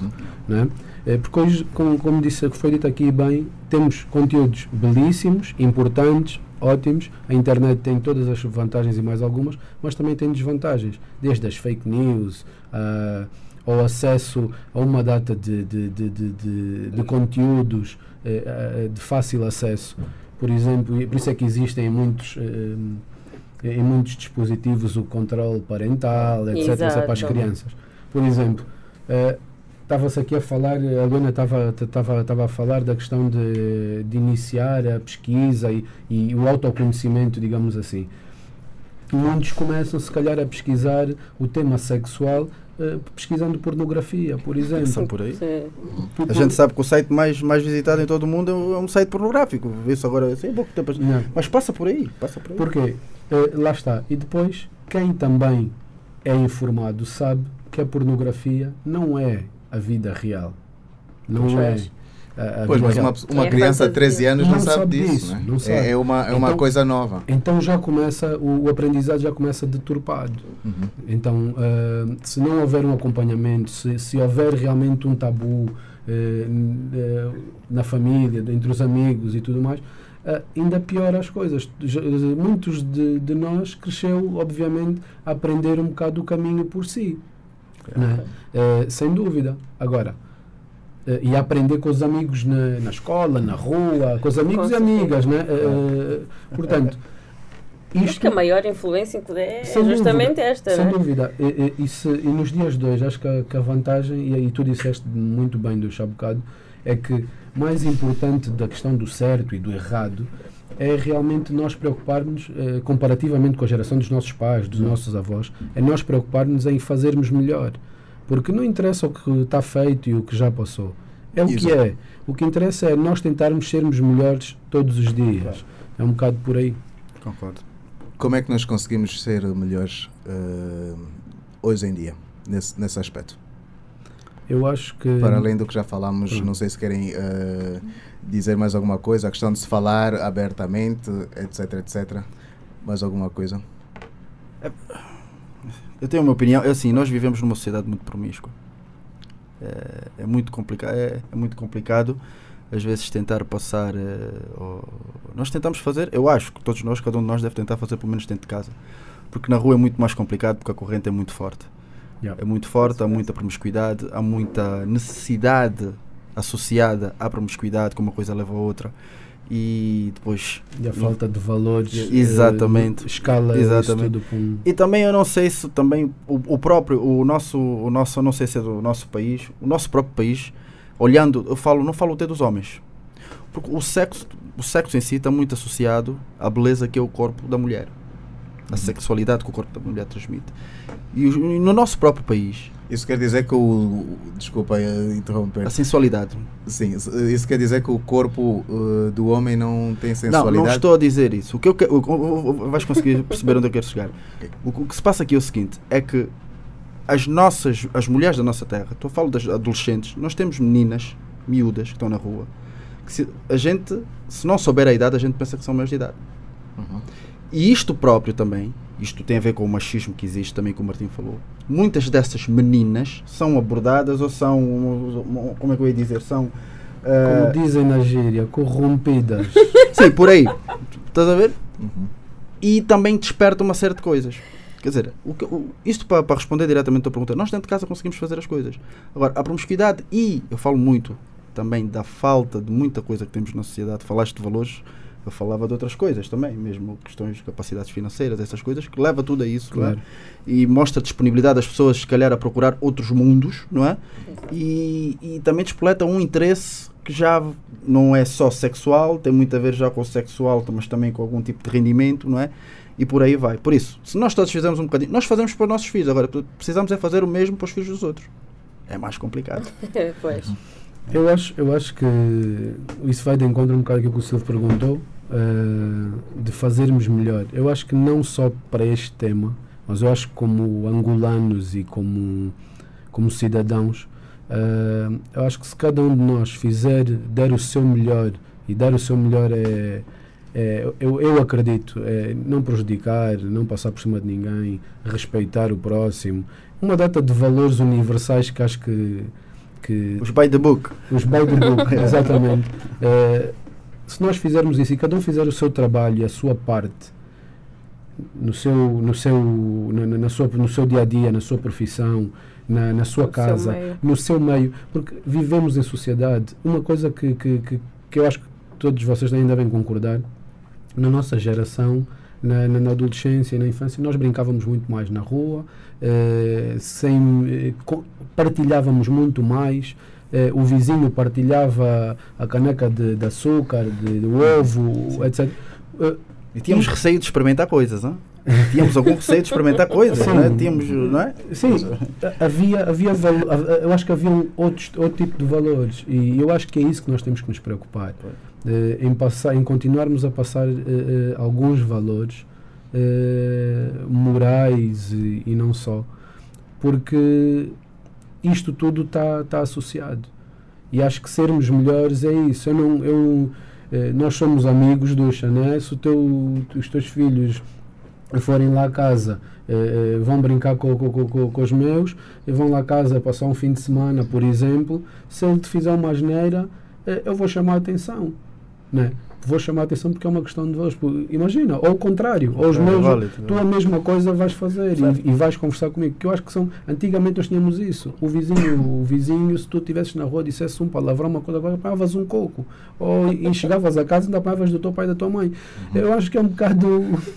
Não é? Eh, Porque hoje, como, como disse, foi dito aqui bem, temos conteúdos belíssimos, importantes, ótimos. A internet tem todas as vantagens e mais algumas, mas também tem desvantagens, desde as fake news, ah, ao acesso a uma data de, de, de, de, de- conteúdos de fácil acesso. Por exemplo, por isso é que existem em muitos. eh, em muitos dispositivos o controle parental, etc. Isso é para as Exato. crianças. Por exemplo, eh, estava-se aqui a falar, a Luana estava estava estava a falar da questão de, de iniciar a pesquisa e, e o autoconhecimento, digamos assim. Muitos começam, se calhar, a pesquisar o tema sexual eh, pesquisando pornografia, por exemplo. Começam por aí. Sim. A gente sabe que o site mais, mais visitado em todo o mundo é um- é site pornográfico. Isso agora assim, é pouco tempo. Não. Mas passa por aí. Passa por aí. Porquê? Eh, lá está. E depois, quem também é informado sabe que a pornografia não é a vida real. Não Pois é. é. A, a Pois, mas uma, uma É criança de 13 fantasia. anos não, Não sabe, sabe disso. disso, né? não sabe. É, é uma, é uma Então- coisa nova. Então já começa, o, o aprendizado já começa deturpado. Uhum. Então, ah, se não houver um acompanhamento, se, se houver realmente um tabu eh, na família, entre os amigos e tudo mais, ah, ainda piora as coisas. Muitos de, de nós cresceu, obviamente, a aprender um bocado o caminho por si. né? Eh, sem dúvida. Agora, e a aprender com os amigos na, na escola, na rua, com os amigos Com e amigas. Né? Eh, portanto, Acho que a maior influência que é justamente dúvida, esta, Sem né? dúvida. E, e- e se- e nos dias de hoje, acho que a, que a vantagem, e tu disseste muito bem do há bocado, é que mais importante da questão do certo e do errado é realmente nós preocuparmos, eh, comparativamente com a geração dos nossos pais, dos nossos avós, é nós preocuparmos em fazermos melhor. Porque não interessa o que está feito e o que já passou. É o que é. O que interessa é nós tentarmos sermos melhores todos os dias. É um bocado por aí. Concordo. Como é que nós conseguimos ser melhores eh, hoje em dia, nesse, nesse aspecto? Eu acho que. Para além do que já falámos, Hum. não sei se querem eh, dizer mais alguma coisa, a questão de se falar abertamente, etc, etc. Mais alguma coisa? Eu tenho uma opinião. É assim, nós vivemos numa sociedade muito promíscua. É, é muito complicado. É, é muito complicado às vezes tentar passar. eh, ou- nós tentamos fazer. Eu acho que todos nós, cada um de nós, deve tentar fazer pelo menos dentro de casa, porque na rua é muito mais complicado porque a corrente é muito forte. Yeah. É muito forte, há muita promiscuidade, há muita necessidade associada à promiscuidade, que uma coisa leva a outra. E depois E a falta de valores. eh, Exatamente. escala Exatamente. um- E também eu não sei se também o, o próprio, o nosso, o nosso, não sei se é do nosso país, o nosso próprio país, olhando, eu falo, não falo até dos homens. Porque o sexo, o sexo em si está muito associado à beleza que é o corpo da mulher. A sexualidade que o corpo da mulher transmite. E, e no nosso próprio país, Isso quer dizer que o. Desculpa eh, interromper. a sensualidade. Sim, isso quer dizer que o corpo eh, do homem não tem Não, sensualidade? não estou a dizer isso. O que eu, que- o- vais conseguir perceber onde eu quero chegar. O, que- o que se passa aqui é o seguinte: é que as nossas, as mulheres da nossa terra, estou a falar das adolescentes, nós temos meninas, miúdas, que estão na rua, que se, a gente, se não souber a idade, a gente pensa que são maiores de idade. Uhum. E isto próprio também, isto tem a ver com o machismo que existe também, que o Martim falou. Muitas dessas meninas são abordadas ou são, como é que eu ia dizer, são. eh, Como dizem na gíria, corrompidas. Sim, por aí. Estás a ver? Uhum. E também desperta uma série de coisas. Quer dizer, o que- o- isto para, para responder diretamente à tua pergunta, nós dentro de casa conseguimos fazer as coisas. Agora, a promiscuidade e eu falo muito também da falta de muita coisa que temos na sociedade, falaste de valores, Eu falava de outras coisas também, mesmo questões de capacidades financeiras, essas coisas, que leva tudo a isso, não é? Claro. E mostra a disponibilidade das pessoas, se calhar, a procurar outros mundos, não é? E, e também despoleta um interesse que já não é só sexual, tem muito a ver já com o sexual, mas também com algum tipo de rendimento, não é? E por aí vai. Por isso, se nós todos fizermos um bocadinho, nós fazemos para os nossos filhos, agora precisamos é fazer o mesmo para os filhos dos outros. É mais complicado. pois. Eu acho, eu acho que isso vai de encontro um bocado aquilo que o Silvio perguntou, eh, de fazermos melhor. Eu acho que não só para este tema, mas eu acho que como angolanos e como, como cidadãos, eh, eu acho que se cada um de nós fizer, der o seu melhor, e dar o seu melhor é, é eu, eu acredito, é não prejudicar, não passar por cima de ninguém, respeitar o próximo, uma data de valores universais que acho que que Os by the book. os by the book, exatamente. Eh, se nós fizermos isso e cada um fizer o seu trabalho e a sua parte no seu, no seu, na, na- sua, no seu dia a dia, na sua profissão, na, na sua No seu casa, meio. no seu meio, porque vivemos em sociedade. Uma coisa que, que, que, que eu acho que todos vocês ainda devem concordar, na nossa geração, na, na, adolescência e na infância, nós brincávamos muito mais na rua, eh, sem, eh, partilhávamos muito mais. Eh, o vizinho partilhava a caneca de, de açúcar, de, de ovo, etc. Eh, E tínhamos receio de experimentar coisas, não? Tínhamos algum receio de experimentar coisas, Sim. não é? Tínhamos, não é? Sim, havia, havia eu acho que havia outros, outro tipo de valores e eu acho que é isso que nós temos que nos preocupar eh, em passar em continuarmos a passar eh, alguns valores eh, morais e, e não só porque isto tudo está tá associado e acho que sermos melhores é isso eu não eu eh, nós somos amigos do né? se teu, os teus filhos forem lá a casa, eh, eh, vão brincar com, com, com- com- os meus, e vão lá a casa passar um fim de semana, por exemplo, se ele te fizer uma asneira, eu vou chamar a atenção. Né? Vou chamar a atenção porque é uma questão de voz. Imagina, ou o contrário, ou os É meus, válido, tu a mesma coisa vais fazer e, e vais conversar comigo. Que eu acho que são. Antigamente nós tínhamos isso. O vizinho, o vizinho se tu estivesses na rua dissesse um palavrão, uma coisa, apanhavas um coco. Ou e chegavas a casa e ainda apanhavas do teu pai e da tua mãe. Eu acho que é um bocado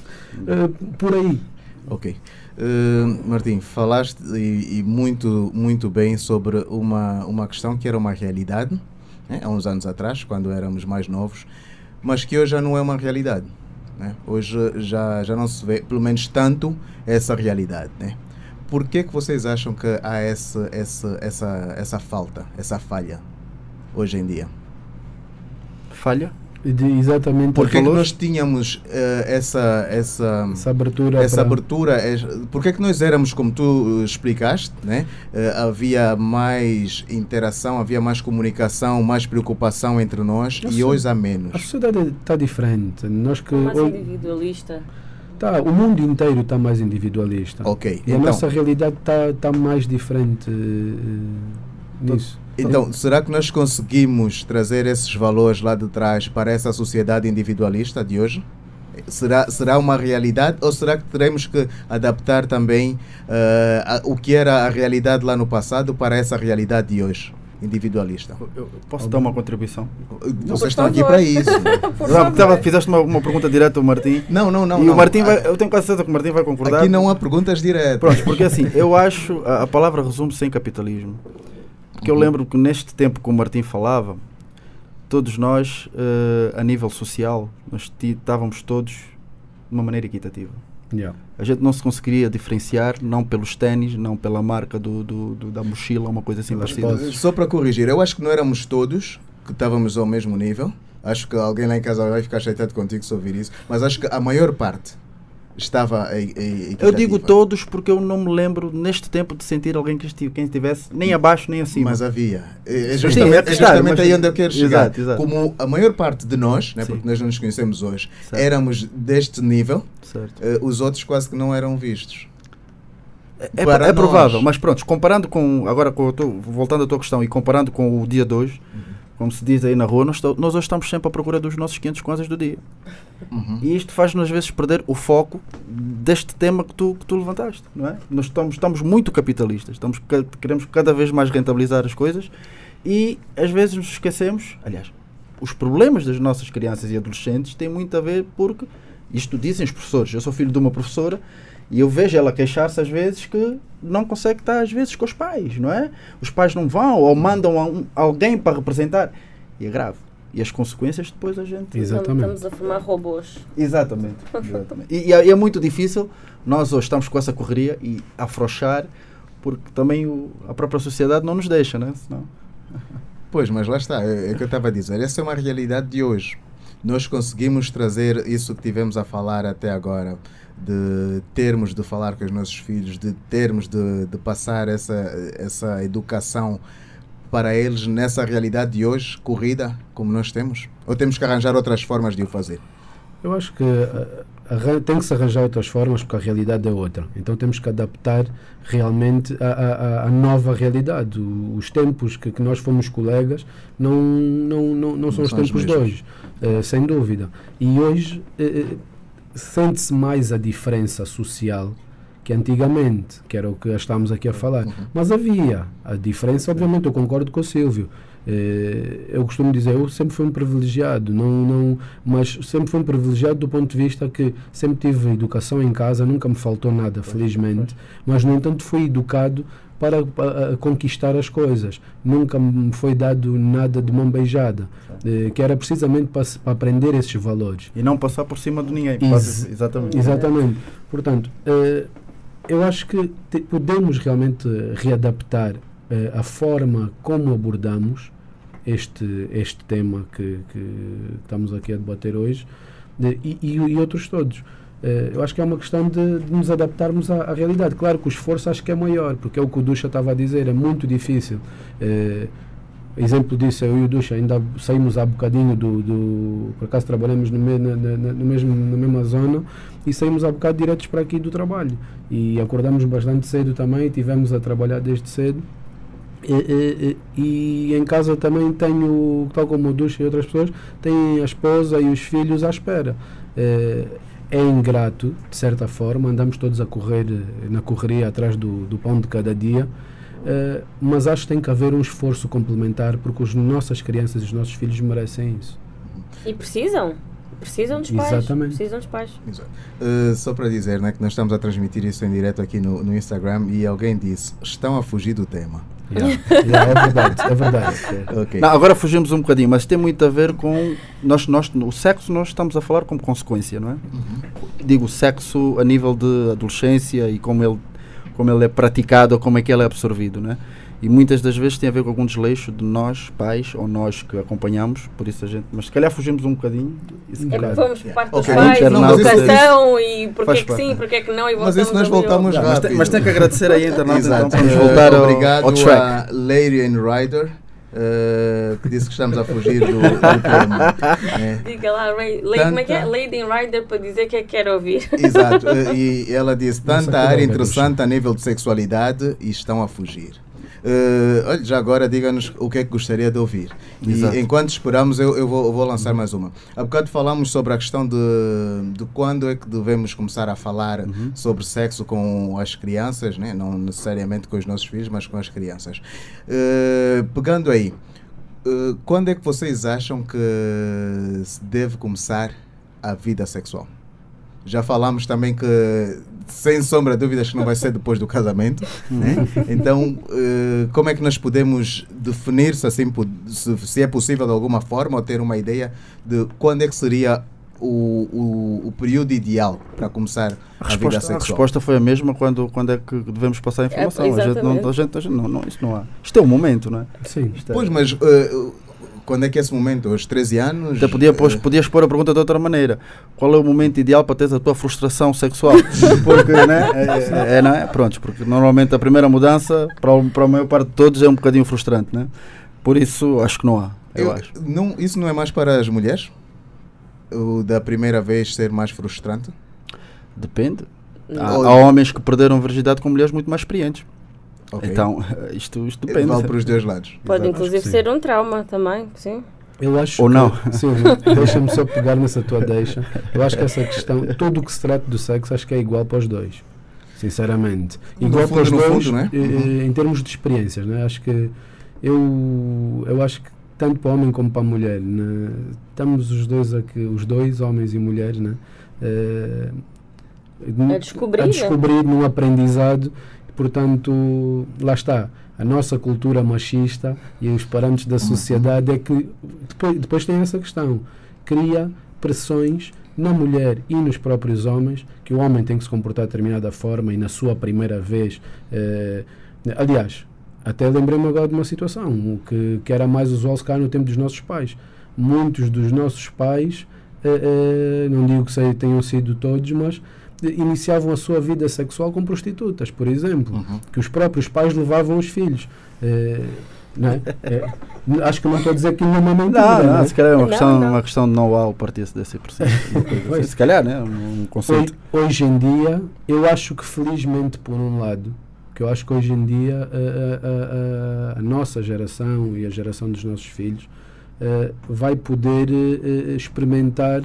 eh, por aí. Ok. Eh, Martim, falaste e, e muito, muito bem sobre uma, uma questão que era uma realidade né, há uns anos atrás, quando éramos mais novos, mas que hoje já não é uma realidade. né? Hoje já, já não se vê, pelo menos tanto, essa realidade. Né? Por que, que vocês acham que há essa, essa, essa, essa falta, essa falha hoje em dia? Falha? De, exatamente Por que, que nós tínhamos eh, essa, essa, essa abertura. essa para- abertura é, porque é que nós éramos como tu eh, explicaste né Eh, havia mais interação havia mais comunicação mais preocupação entre nós Eu e sei. hoje há A menos sociedade está diferente. Nós que Mais hoje- individualista. tá, o mundo inteiro está mais individualista. ok E a então nossa realidade está tá mais diferente eh, nisso. Então será que nós conseguimos trazer esses valores lá de trás para essa sociedade individualista de hoje Será, será uma realidade ou será que teremos que adaptar também eh, a- o que era a realidade lá no passado para essa realidade de hoje, individualista? Eu posso dar uma contribuição? Vocês estão aqui para isso. Por Já, favor. tava- fizeste uma, uma pergunta direta ao Martim. Não, não, não. e não. o Martim vai, A- eu tenho quase certeza que o Martim vai concordar. Aqui não há perguntas diretas. Pronto, porque assim, eu acho, a, a palavra resume sem capitalismo. Porque eu Uhum. lembro que neste tempo que o Martim falava, todos nós, eh, a nível social, nós estávamos todos de uma maneira equitativa. Yeah. A gente não se conseguiria diferenciar, não pelos ténis, não pela marca do, do- do- da mochila, uma coisa assim Pelas parecida. Só para corrigir, eu acho que não éramos todos que estávamos ao mesmo nível. Acho que alguém lá em casa vai ficar chateado contigo se ouvir isso. Mas acho que a maior parte estava a, Eu digo todos porque eu não me lembro neste tempo de sentir alguém que estive, quem estivesse nem abaixo nem acima. Mas havia. É é Sim, justamente, é é claro, justamente aí onde eu quero chegar. Exato, exato. Como a maior parte de nós, né, Sim. porque nós não nos conhecemos hoje, Certo. éramos deste nível, eh, os outros quase que não eram vistos. É, Para é provável, mas pronto, comparando com. Agora, com, a tua- voltando à tua questão e comparando com o dia de hoje, como se diz aí na rua, nós, nós hoje estamos sempre à procura dos nossos 500 kwanzas do dia. Uhum. E isto faz-nos às vezes perder o foco deste tema que tu, que tu levantaste, não é? Nós estamos, estamos muito capitalistas, estamos, queremos cada vez mais rentabilizar as coisas e às vezes nos esquecemos, aliás, os problemas das nossas crianças e adolescentes têm muito a ver porque isto dizem os professores. Eu sou filho de uma professora e eu vejo ela queixar-se às vezes que não consegue estar às vezes com os pais, não é? Os pais não vão ou mandam alguém para representar. E é grave. E as consequências depois a gente. Exatamente. Estamos a formar robôs. Exatamente. exatamente. E, e é, é muito difícil nós hoje estamos com essa correria e afrouxar porque também o, a própria sociedade não nos deixa, né? Senão... Pois, mas lá está, é, é o que eu estava a dizer. Essa é uma realidade de hoje. Nós conseguimos trazer isso que tivemos a falar até agora, de termos de falar com os nossos filhos, de termos de, de passar essa, essa educação para eles nessa realidade de hoje, corrida, como nós temos? Ou temos que arranjar outras formas de o fazer? Eu acho que uh, tem que se arranjar outras formas porque a realidade é outra. Então temos que adaptar realmente a nova realidade. O, os tempos que, que, nós fomos colegas não, não, não, não são os tempos de hoje, uh, sem dúvida. E hoje uh, sente-se mais a diferença social que antigamente, que era o que estamos aqui a falar. Uhum. Mas havia a diferença, obviamente, eu concordo com o Silvio. Eh, eu costumo dizer, eu sempre fui um privilegiado, não, não, mas sempre fui um privilegiado do ponto de vista que sempre tive educação em casa, nunca me faltou nada, felizmente, mas no entanto fui educado para, para conquistar as coisas. Nunca me foi dado nada de mão beijada, eh, que era precisamente para, para, aprender esses valores. E não passar por cima de ninguém. Ex exatamente. Exatamente. Portanto, eh, eu acho que te, podemos realmente readaptar uh, a forma como abordamos este, este tema que, que estamos aqui a debater hoje de, e, e, outros todos. Uh, eu acho que é uma questão de, de nos adaptarmos à, à, realidade. Claro que o esforço acho que é maior, porque é o que o Ducha estava a dizer, é muito difícil. Uh, exemplo disso, eu e o Ducha ainda saímos há bocadinho do, do por acaso trabalhamos no, me, na, na, no mesmo, na mesma zona e saímos há bocado diretos para aqui do trabalho e acordamos bastante cedo também, tivemos a trabalhar desde cedo e, e, e, em casa também tenho, tal como o Ducha e outras pessoas, tem a esposa e os filhos à espera. É, é ingrato, de certa forma, andamos todos a correr na correria atrás do, do pão de cada dia, Uh, mas acho que tem que haver um esforço complementar porque as nossas crianças e os nossos filhos merecem isso. E precisam. Precisam dos pais. Exatamente. Precisam dos pais. Uh, só para dizer né, que nós estamos a transmitir isso em direto aqui no, no Instagram e alguém disse: estão a fugir do tema. Yeah. yeah, é verdade, é verdade. Okay. Não, agora fugimos um bocadinho, mas tem muito a ver com nós, nós, o sexo nós estamos a falar como consequência, não é? Uhum. Digo sexo a nível de adolescência e como ele como ele é praticado ou como é que ele é absorvido, né? E muitas das vezes tem a ver com algum desleixo de nós, pais, ou nós que acompanhamos, por isso a gente. Mas se calhar fugimos um bocadinho. E se é calhar, vamos por parte dos okay. pais, educação e porque é que sim, porque é que não, e Mas isso nós voltamos rápido. Mas tem, mas tem que agradecer a internet, então, vamos voltar ao, Obrigado ao track. a Lady and Rider. Uh, que disse que estamos a fugir do, do tema. É. Diga lá, Ray, Lady, como é que é? Lady Rider para dizer que é que quer ouvir. Exato, uh, e ela disse tanta área interessante a nível de sexualidade e estão a fugir. Uh, olha, já agora diga-nos o que é que gostaria de ouvir. Exato. E enquanto esperamos, eu, eu, vou, eu, vou, lançar mais uma. Há bocado falamos sobre a questão de, de quando é que devemos começar a falar uhum. sobre sexo com as crianças, né? não necessariamente com os nossos filhos, mas com as crianças. Uh, pegando aí, uh, quando é que vocês acham que se deve começar a vida sexual? Já falamos também que sem sombra de dúvidas que não vai ser depois do casamento. né? Então, uh, como é que nós podemos definir se, assim, se, se, é possível de alguma forma ou ter uma ideia de quando é que seria o, o, o período ideal para começar a, a resposta, vida sexual? A resposta foi a mesma quando, quando é que devemos passar a informação. É, a, gente não, a, gente, a gente não, não, isso não há. Isto é o momento, não é? Sim. É pois, mas uh, quando é que é esse momento? Aos 13 anos? Até podia, pôs, podias pôr a pergunta de outra maneira. Qual é o momento ideal para teres a tua frustração sexual? Porque, né? É, é, não é? Pronto, porque normalmente a primeira mudança, para, para a maior parte de todos, é um bocadinho frustrante, né? Por isso, acho que não há. Eu, eu acho. Não, isso não é mais para as mulheres? O da primeira vez ser mais frustrante? Depende. Há, há homens que perderam virgindade com mulheres muito mais experientes. Okay. Então, isto, depende. Vale para os dois lados. Pode Exato. inclusive ser um trauma também, sim. Eu acho Ou que, não. Deixa-me só pegar nessa tua deixa. Eu acho que essa questão, tudo o que se trata do sexo, acho que é igual para os dois. Sinceramente. Igual fundo, para os dois, fundo, é? em termos de experiências, né? acho que eu, eu acho que tanto para o homem como para a mulher. Né? Estamos os dois aqui, os dois, homens e mulheres, né? Eh, A descobrir, a né? descobrir num aprendizado. Portanto, lá está. A nossa cultura machista e os parâmetros da sociedade é que depois, depois tem essa questão. Cria pressões na mulher e nos próprios homens que o homem tem que se comportar de determinada forma e na sua primeira vez. eh, aliás, até lembrei-me agora de uma situação que, que era mais usual se calhar no tempo dos nossos pais. Muitos dos nossos pais, eh, eh, não digo que sei- tenham sido todos, mas iniciavam a sua vida sexual com prostitutas, por exemplo, que os próprios pais levavam os filhos. Eh, não é? Eh, acho que não estou a dizer que nenhuma mentira. Não, não não, é? se calhar é uma, Não, questão, não. uma questão de know-how partir-se desse uma coisa assim. Se calhar, né? Um conceito. Hoje, hoje em dia, eu acho que felizmente por um lado, que eu acho que hoje em dia a, a- a- a nossa geração e a geração dos nossos filhos eh, vai poder experimentar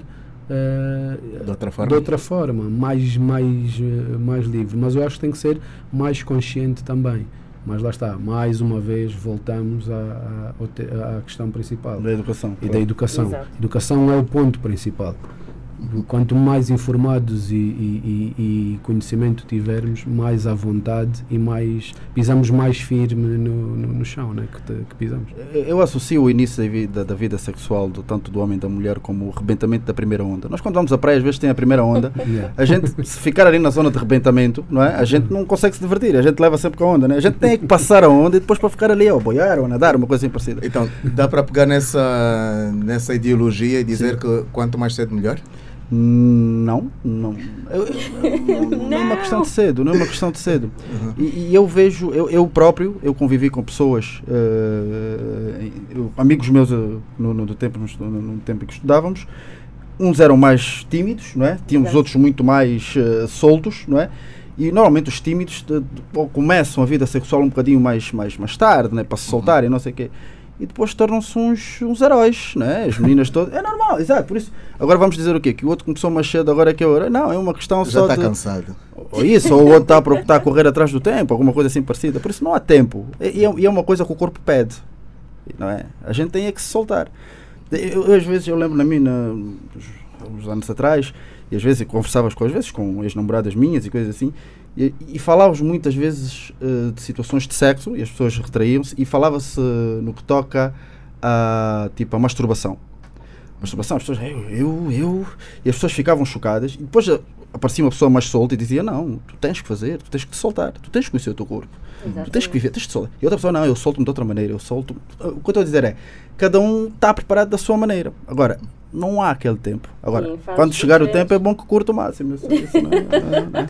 eh, De outra forma. de outra forma, mais, mais, eh, mais livre. Mas eu acho que tem que ser mais consciente também. Mas lá está, mais uma vez voltamos à, à, à questão principal Da educação. e da educação. Exato. Educação é o ponto principal. Quanto mais informados e, e- e- conhecimento tivermos, mais à vontade e mais pisamos mais firme no, no, no chão né, que, que pisamos. Eu associo o início da vida, da vida sexual, do, tanto do homem e da mulher, como o rebentamento da primeira onda. Nós, quando vamos à praia, às vezes tem a primeira onda. Yeah. A gente, se ficar ali na zona de rebentamento, não é? A gente não consegue se divertir, a gente leva sempre com a onda, né? A gente tem que passar a onda e depois para ficar ali, ou boiar, ou a nadar, uma coisa assim parecida. Então, dá para pegar nessa, nessa ideologia e dizer que quanto mais cedo melhor? Não, não. Eu- eu- não, não é uma questão de cedo, não é uma questão de cedo. E, e eu vejo, eu, eu próprio, eu convivi com pessoas, eu- amigos meus eh, no, no, do tempo, no, no- tempo em que estudávamos, uns eram mais tímidos, não é? Tínhamos Exato. outros muito mais eh, soltos, não é? E normalmente os tímidos de- de- começam a vida sexual um bocadinho mais, mais, mais tarde, né? para se soltarem, não sei o quê. E depois tornam-se uns, uns heróis, né? As meninas todas. É normal, exato. Por isso, agora vamos dizer o quê? Que o outro começou mais cedo, agora é que é hora. Não, é uma questão Já só está de. cansado. Ou isso, ou o outro está a, tá correr atrás do tempo, alguma coisa assim parecida. Por isso não há tempo. E, é, é uma coisa que o corpo pede. Não é? A gente tem é que se soltar. Eu, eu, às vezes eu lembro na mim, na, uns, uns anos atrás, e às vezes eu conversava com, às vezes com ex-namoradas minhas e coisas assim, e, e falávamos muitas vezes eh, de situações de sexo, e as pessoas retraíam-se, e falava-se no que toca a, tipo, a masturbação. Masturbação, as pessoas, eu, eu, eu, e as pessoas ficavam chocadas, e depois eh, aparecia uma pessoa mais solta e dizia, não, tu tens que fazer, tu tens que te soltar, tu tens que conhecer o teu corpo. Tu tens que viver, tens que soltar. E outra pessoa, não, eu solto-me de outra maneira, eu solto. O que eu estou a dizer é, cada um está preparado da sua maneira. Agora, não há aquele tempo. Agora, Sim, quando chegar o tempo é bom que curta o máximo. Isso- isso não é- não é-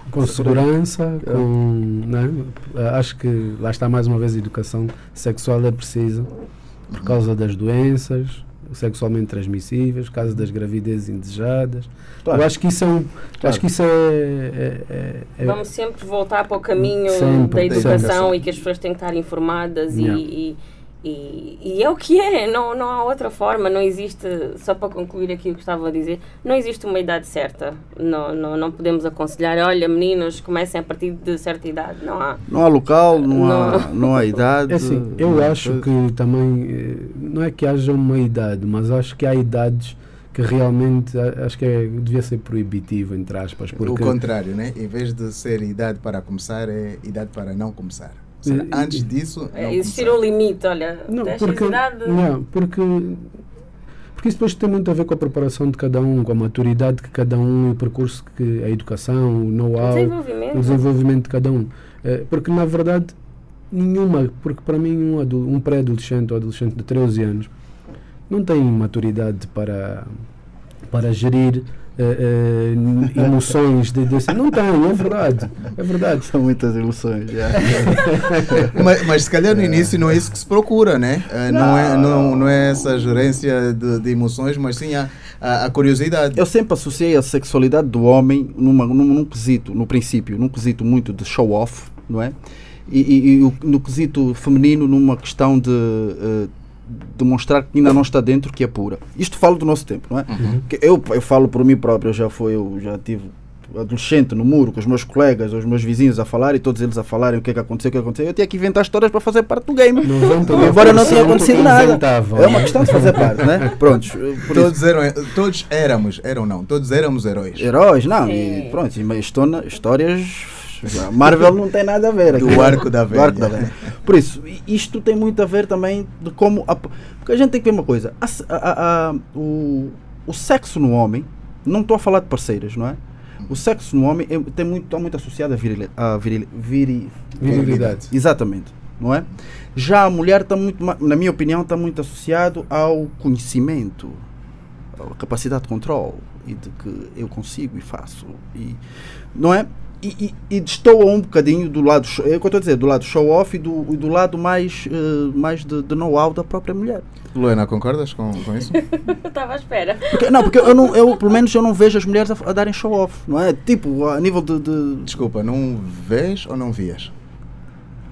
Com segurança, com. Né? Acho que lá está mais uma vez a educação sexual é precisa por causa das doenças sexualmente transmissíveis, por causa das gravidezes indesejadas. Claro. Eu acho que isso é um. Claro. Acho que isso é. é- é- é- Vamos sempre voltar para o caminho Sempre, da sempre. educação e que as pessoas têm que estar informadas Yeah. e, e, e é o que é, não, não há outra forma, não existe, só para concluir aqui o que estava a dizer, não existe uma idade certa, não, não, não podemos aconselhar, olha meninos, comecem a partir de certa idade, não há. Não há local, não, Há, Não. não há idade. É assim, eu não acho que também eh, não é que haja uma idade, mas acho que há idades que realmente a- acho que é- devia ser proibitivo, entre aspas, O porque contrário, né? Em vez de ser idade para começar, é idade para não começar. Seja, antes disso, É, não existir um limite, olha, Não, porque, não, porque, porque isso depois tem muito a ver com a preparação de cada um, com a maturidade que cada um, o percurso que a educação, o know-how, desenvolvimento. o desenvolvimento de cada um. Eh, porque na verdade, nenhuma, porque para mim um, um pré-adolescente ou adolescente de 13 anos não tem maturidade para, para gerir eh, eh, emoções de, desse. Não tem, é verdade. É verdade. São muitas ilusões. já. Mas, mas se calhar no início não é isso que se procura, né? Eh, Não, é, não, não é essa gerência de, de emoções, mas sim a, a, a curiosidade. Eu sempre associei a sexualidade do homem numa, num, num quesito, no princípio, num quesito muito de show-off, não é? E, e- e no quesito feminino, numa questão de eh, demonstrar que ainda não está dentro, que é pura. Isto falo do nosso tempo, não é? Que Eu, eu falo por mim próprio, eu já fui, eu já tive adolescente no muro, com os meus colegas, os meus vizinhos a falar e todos eles a falarem o que é que aconteceu, o que aconteceu. Eu tinha que inventar histórias para fazer parte do game. Embora não tenha acontecido nada. É uma questão de fazer parte, né? Prontos. Todos, eram, todos éramos, eram não, todos éramos heróis. Heróis, não. E pronto, histórias Marvel não tem nada a ver. Aqui. Do arco da velha. Arco da velha. Por isso, isto tem muito a ver também de como. A, porque a gente tem que ver uma coisa. A, a, a, o, o sexo no homem, não estou a falar de parceiras, não é? O sexo no homem é, tem muito, está muito associado à viril, viri, virilidade. Exatamente. Não é? Já a mulher está muito, na minha opinião, está muito associado ao conhecimento, à capacidade de controle e de que eu consigo e faço. E, não é? E, e, e destoa um bocadinho do lado, é o que eu estou a dizer, do lado show-off e do, e do lado mais, uh, mais de, de know-how da própria mulher. Luana, concordas com, com isso? Estava à espera. Porque, não, porque eu, não, eu, pelo menos, eu não vejo as mulheres a, a darem show-off, não é? Tipo, a nível de, de... Desculpa, não vês ou não vias?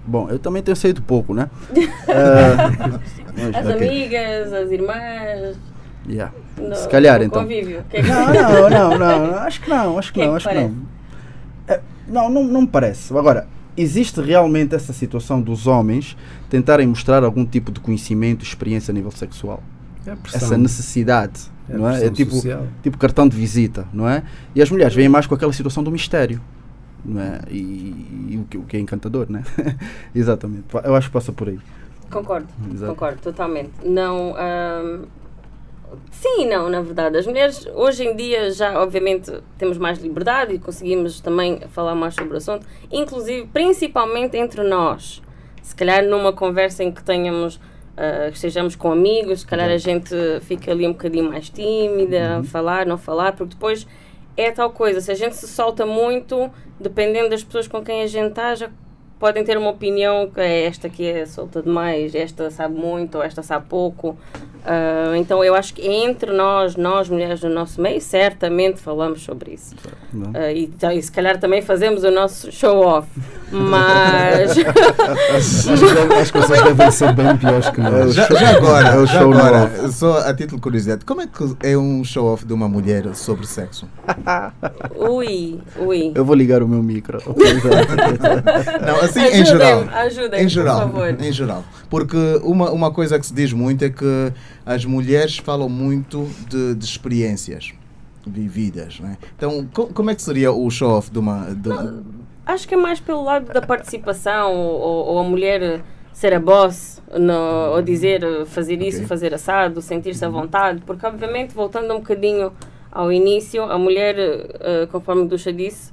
Bom, eu também tenho saído pouco, né? uh, mas, as okay. amigas, as irmãs... Yeah. No, Se calhar, então. Convívio. Que é que... Não, não, não, não, acho que não, acho que, que não, é que acho parece? que não. Não, não, não me parece. Agora, existe realmente essa situação dos homens tentarem mostrar algum tipo de conhecimento, experiência a nível sexual? É essa necessidade, é não é? É tipo, tipo cartão de visita, não é? E as mulheres vêm mais com aquela situação do mistério. Não é? E, e o, que, o que é encantador, né? Exatamente. Eu acho que passa por aí. Concordo, Exato. concordo totalmente. Não, hum, Sim e não, na verdade. As mulheres, hoje em dia, já obviamente temos mais liberdade e conseguimos também falar mais sobre o assunto, inclusive, principalmente entre nós. Se calhar numa conversa em que tenhamos, uh, estejamos com amigos, se calhar a gente fica ali um bocadinho mais tímida, uhum. falar, não falar, porque depois é tal coisa. Se a gente se solta muito, dependendo das pessoas com quem a gente está, já podem ter uma opinião que é esta aqui é solta demais, esta sabe muito ou esta sabe pouco. Uh, então eu acho que entre nós, nós mulheres do nosso meio, certamente falamos sobre isso. Uh, e, então, e, se calhar também fazemos o nosso show off. Mas. acho que vocês devem ser bem piores que nós. Já, já agora, é já agora só a título de curiosidade, como é que é um show off de uma mulher sobre sexo? ui, ui. Eu vou ligar o meu micro. Não, assim ajudem, em geral. Ajudem, em geral, por favor. Em geral. Porque uma, uma coisa que se diz muito é que as mulheres falam muito de, de experiências vividas. Né? Então, co como é que seria o show-off de uma. De Não, acho que é mais pelo lado da participação, ou, ou a mulher ser a boss, no, ou dizer fazer isso, okay. fazer assado, sentir-se à vontade, porque, obviamente, voltando um bocadinho ao início, a mulher, uh, conforme o Ducha disse,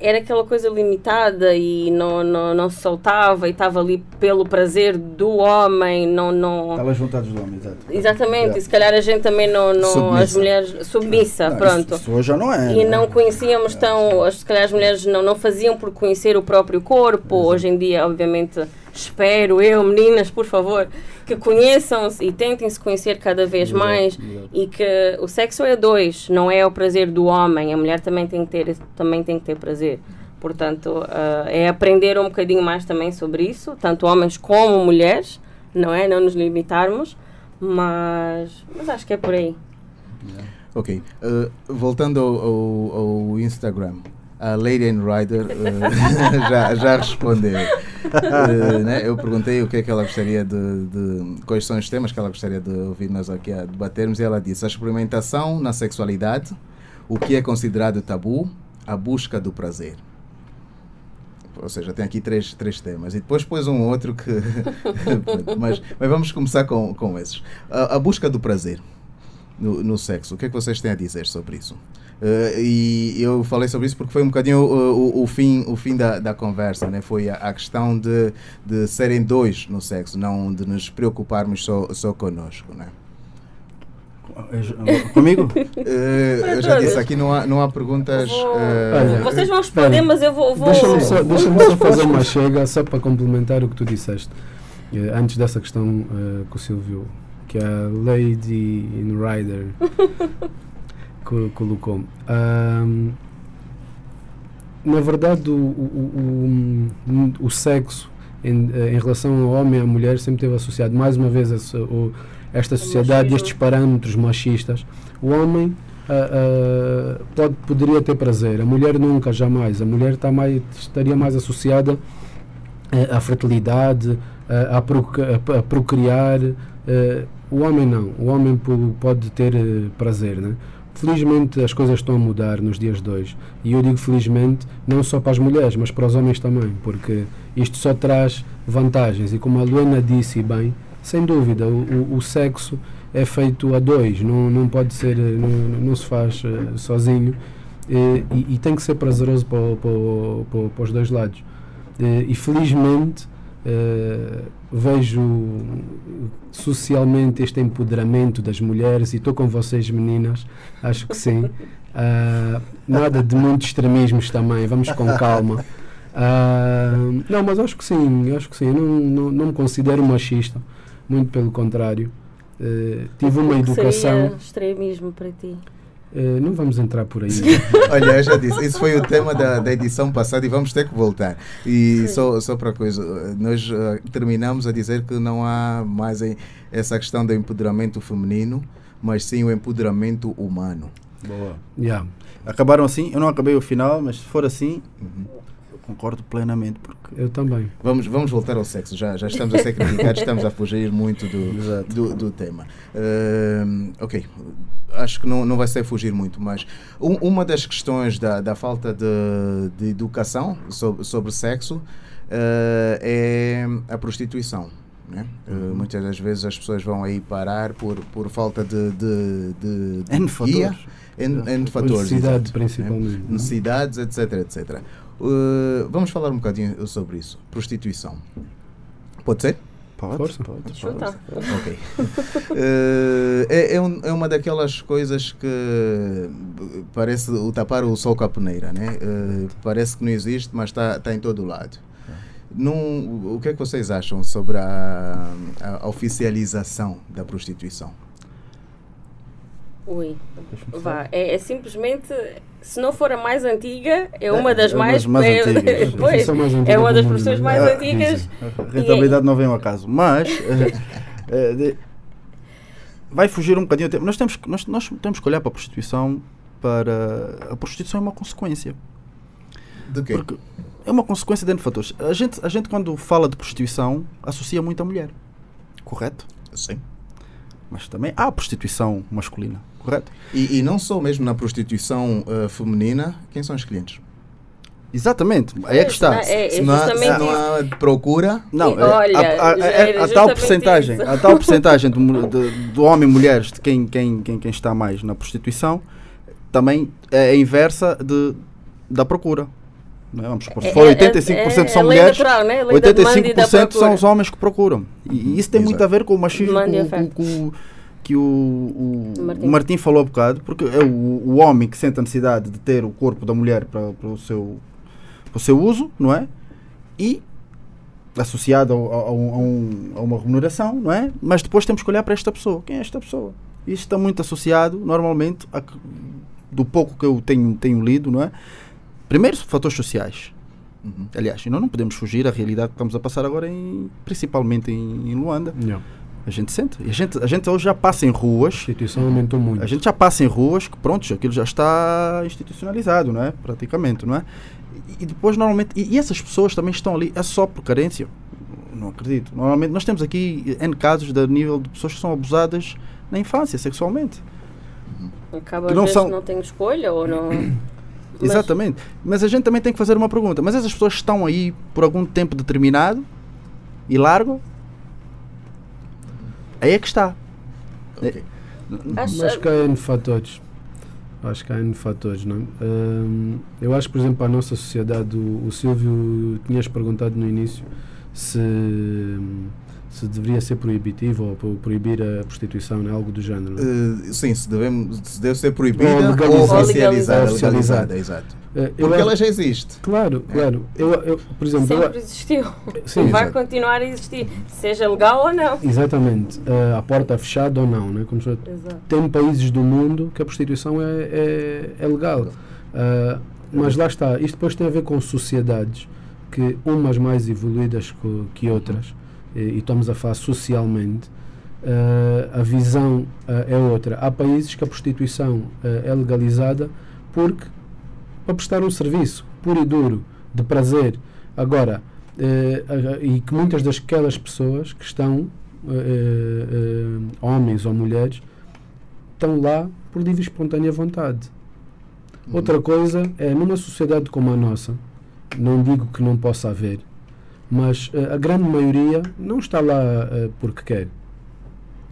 era aquela coisa limitada e não, não, não se soltava e estava ali pelo prazer do homem, não... não... Estava juntados do homem, exato. Exatamente, e se calhar a gente também não... não as mulheres... Submissa, não, pronto. Isso, isso já não é. E não conhecíamos tão... Se calhar as mulheres não, não faziam por conhecer o próprio corpo, exato. hoje em dia, obviamente espero eu, meninas, por favor, que conheçam-se e tentem se conhecer cada vez exato, mais exato. e que o sexo é dois, não é o prazer do homem, a mulher também tem que ter, também tem que ter prazer. Portanto, uh, é aprender um bocadinho mais também sobre isso, tanto homens como mulheres, não é? Não nos limitarmos, mas, mas acho que é por aí. Yeah. Ok. Uh, voltando ao, ao, ao Instagram, a Lady and Rider uh, já, já respondeu. Uh, né? Eu perguntei o que é que ela gostaria de, de, Quais são os temas que ela gostaria de ouvir nós aqui a debatermos, e ela disse: a experimentação na sexualidade, o que é considerado tabu, a busca do prazer. Ou seja, tem aqui três, três temas. E depois pôs um outro que. mas, mas vamos começar com, com esses. A, a busca do prazer no, no sexo. O que é que vocês têm a dizer sobre isso? Uh, e eu falei sobre isso porque foi um bocadinho o, o, o fim, o fim da, da conversa, né? foi a, a, questão de, de serem dois no sexo, não de nos preocuparmos só, só connosco. Né? Comigo? uh, eu já disse, aqui não há, não há perguntas. Uh, Vocês vão responder, mas eu vou. vou... Deixa-me só, deixa só fazer uma chega, só para complementar o que tu disseste. antes dessa questão que o Silvio, que a Lady in Rider colocou. Um, na verdade, o, o, o, o sexo em, em, relação ao homem e à mulher sempre esteve associado, mais uma vez, a, o, esta sociedade e estes parâmetros machistas. O homem uh, uh, pode, poderia ter prazer. A mulher nunca, jamais. A mulher tá mais, estaria mais associada à fertilidade, a, a, a procriar. o homem não. O homem pode ter prazer, né? Felizmente as coisas estão a mudar nos dias de hoje. E eu digo felizmente não só para as mulheres, mas para os homens também, porque isto só traz vantagens. E como a Luana disse bem, sem dúvida, o, o, sexo é feito a dois, não, não pode ser, não, não se faz uh, sozinho e, e, tem que ser prazeroso para, para, para, para os dois lados. E felizmente uh, vejo socialmente este empoderamento das mulheres e estou com vocês meninas, acho que sim. Uh, nada de muitos extremismos também, vamos com calma. Uh, não, mas acho que sim, acho que sim. não, não, não me considero machista, muito pelo contrário. Tive uma educação. Seria extremismo para ti? Uh, não vamos entrar por aí. Olha, eu já disse, isso foi o tema da, da edição passada e vamos ter que voltar. E só, só para coisa, nós uh, terminamos a dizer que não há mais essa questão do empoderamento feminino, mas sim o empoderamento humano. Boa. Yeah. Acabaram assim, eu não acabei o final, mas se for assim, uhum. Concordo plenamente. Porque eu também. Vamos, vamos voltar ao sexo, já, já estamos a ser criticados, estamos a fugir muito do, do, do, tema. Uh, ok, acho que não, não vai ser fugir muito, mas um, uma das questões da, da falta de, de educação sobre, sobre sexo uh, é a prostituição. Né? Uh, muitas das vezes as pessoas vão aí parar por, por falta de, de, de, de N fatores. N, N fatores. Necessidades, né? principalmente. Né? Necessidades, etc, etc. Uh, vamos falar um bocadinho sobre isso. Prostituição. Pode ser? Pode, Força. pode. pode. pode. ok. Uh, é, é, um, é, uma daquelas coisas que parece o tapar o sol com a peneira, né? Uh, parece que não existe, mas está tá em todo lado. Num, o que é que vocês acham sobre a, a oficialização da prostituição? Ui, vá, é, é, simplesmente, se não for a mais antiga, é uma das é, mais, mais é, antigas. pois, é uma das profissões mais é, antigas. A rentabilidade não vem ao acaso, mas eh, de, vai fugir um bocadinho tempo. Nós temos, nós, nós temos que olhar para a prostituição para a prostituição é uma consequência. De quê? Porque é uma consequência de fatores. A gente, a gente quando fala de prostituição associa muito a mulher, correto? Sim. Mas também há prostituição masculina correto? E, e não só mesmo na prostituição uh, feminina, quem são os clientes? Exatamente, aí é que está. É, é se não, há, se não há procura. Não, e, olha, a, a, a, a tal porcentagem, a tal porcentagem do, do, do homem e mulheres de quem, quem, quem, quem está mais na prostituição também é a inversa de, da procura. Não é? Vamos supor, se for 85% é, é, são mulheres, natural, né? 85% são os homens que procuram. E, isso tem Exato. muito a ver com o machismo, com, com, com, que o, o, Martim. o Martim falou há bocado, porque é o, o homem que sente a necessidade de ter o corpo da mulher para, para, o, seu, para o seu uso, não é? E associado a, a, a, um, a, uma remuneração, não é? Mas depois temos que olhar para esta pessoa. Quem é esta pessoa? Isto está muito associado, normalmente, a, do pouco que eu tenho, tenho lido, não é? Primeiro, fatores sociais. Uhum. Aliás, nós não podemos fugir à realidade que estamos a passar agora, em, principalmente em, em Luanda. Não a gente sente. A gente, a gente hoje já passa em ruas. A instituição aumentou muito. A gente já passa em ruas que, pronto, aquilo já está institucionalizado, não é? Praticamente, não é? E, e depois, normalmente. E, e, essas pessoas também estão ali, é só por carência. Não acredito. Normalmente, nós temos aqui N casos de nível de pessoas que são abusadas na infância, sexualmente. Acaba que não são... não tem escolha ou não. Exatamente. Mas a gente também tem que fazer uma pergunta. Mas essas pessoas estão aí por algum tempo determinado e largo Aí é que está. Okay. Acho, acho que há N fatores. Acho que há N fatores, não é? Um, eu acho, por exemplo, a nossa sociedade, o, o Silvio tinhas perguntado no início se se deveria ser proibitivo ou proibir a prostituição, né? algo do género. Uh, sim, se, devemos, se deve ser proibida ou, ou oficializada, legalizada, exato. Uh, Porque ela já existe. Claro, é. claro. Eu, eu, por exemplo, Sempre eu, existiu. Sim, vai exato. continuar a existir, seja legal ou não. Exatamente. Uh, a porta fechada ou não. Né? Como se, tem países do mundo que a prostituição é, é, é legal. mas lá está. Isto depois tem a ver com sociedades que umas mais evoluídas que, que outras e, estamos a falar socialmente, uh, a visão uh, é outra. Há países que a prostituição uh, é legalizada porque para prestar um serviço puro e duro, de prazer. Agora, e que muitas daquelas pessoas que estão, homens ou mulheres, estão lá por livre e espontânea vontade. Uhum. Outra coisa é, numa sociedade como a nossa, não digo que não possa haver, mas uh, a grande maioria não está lá uh, porque quer.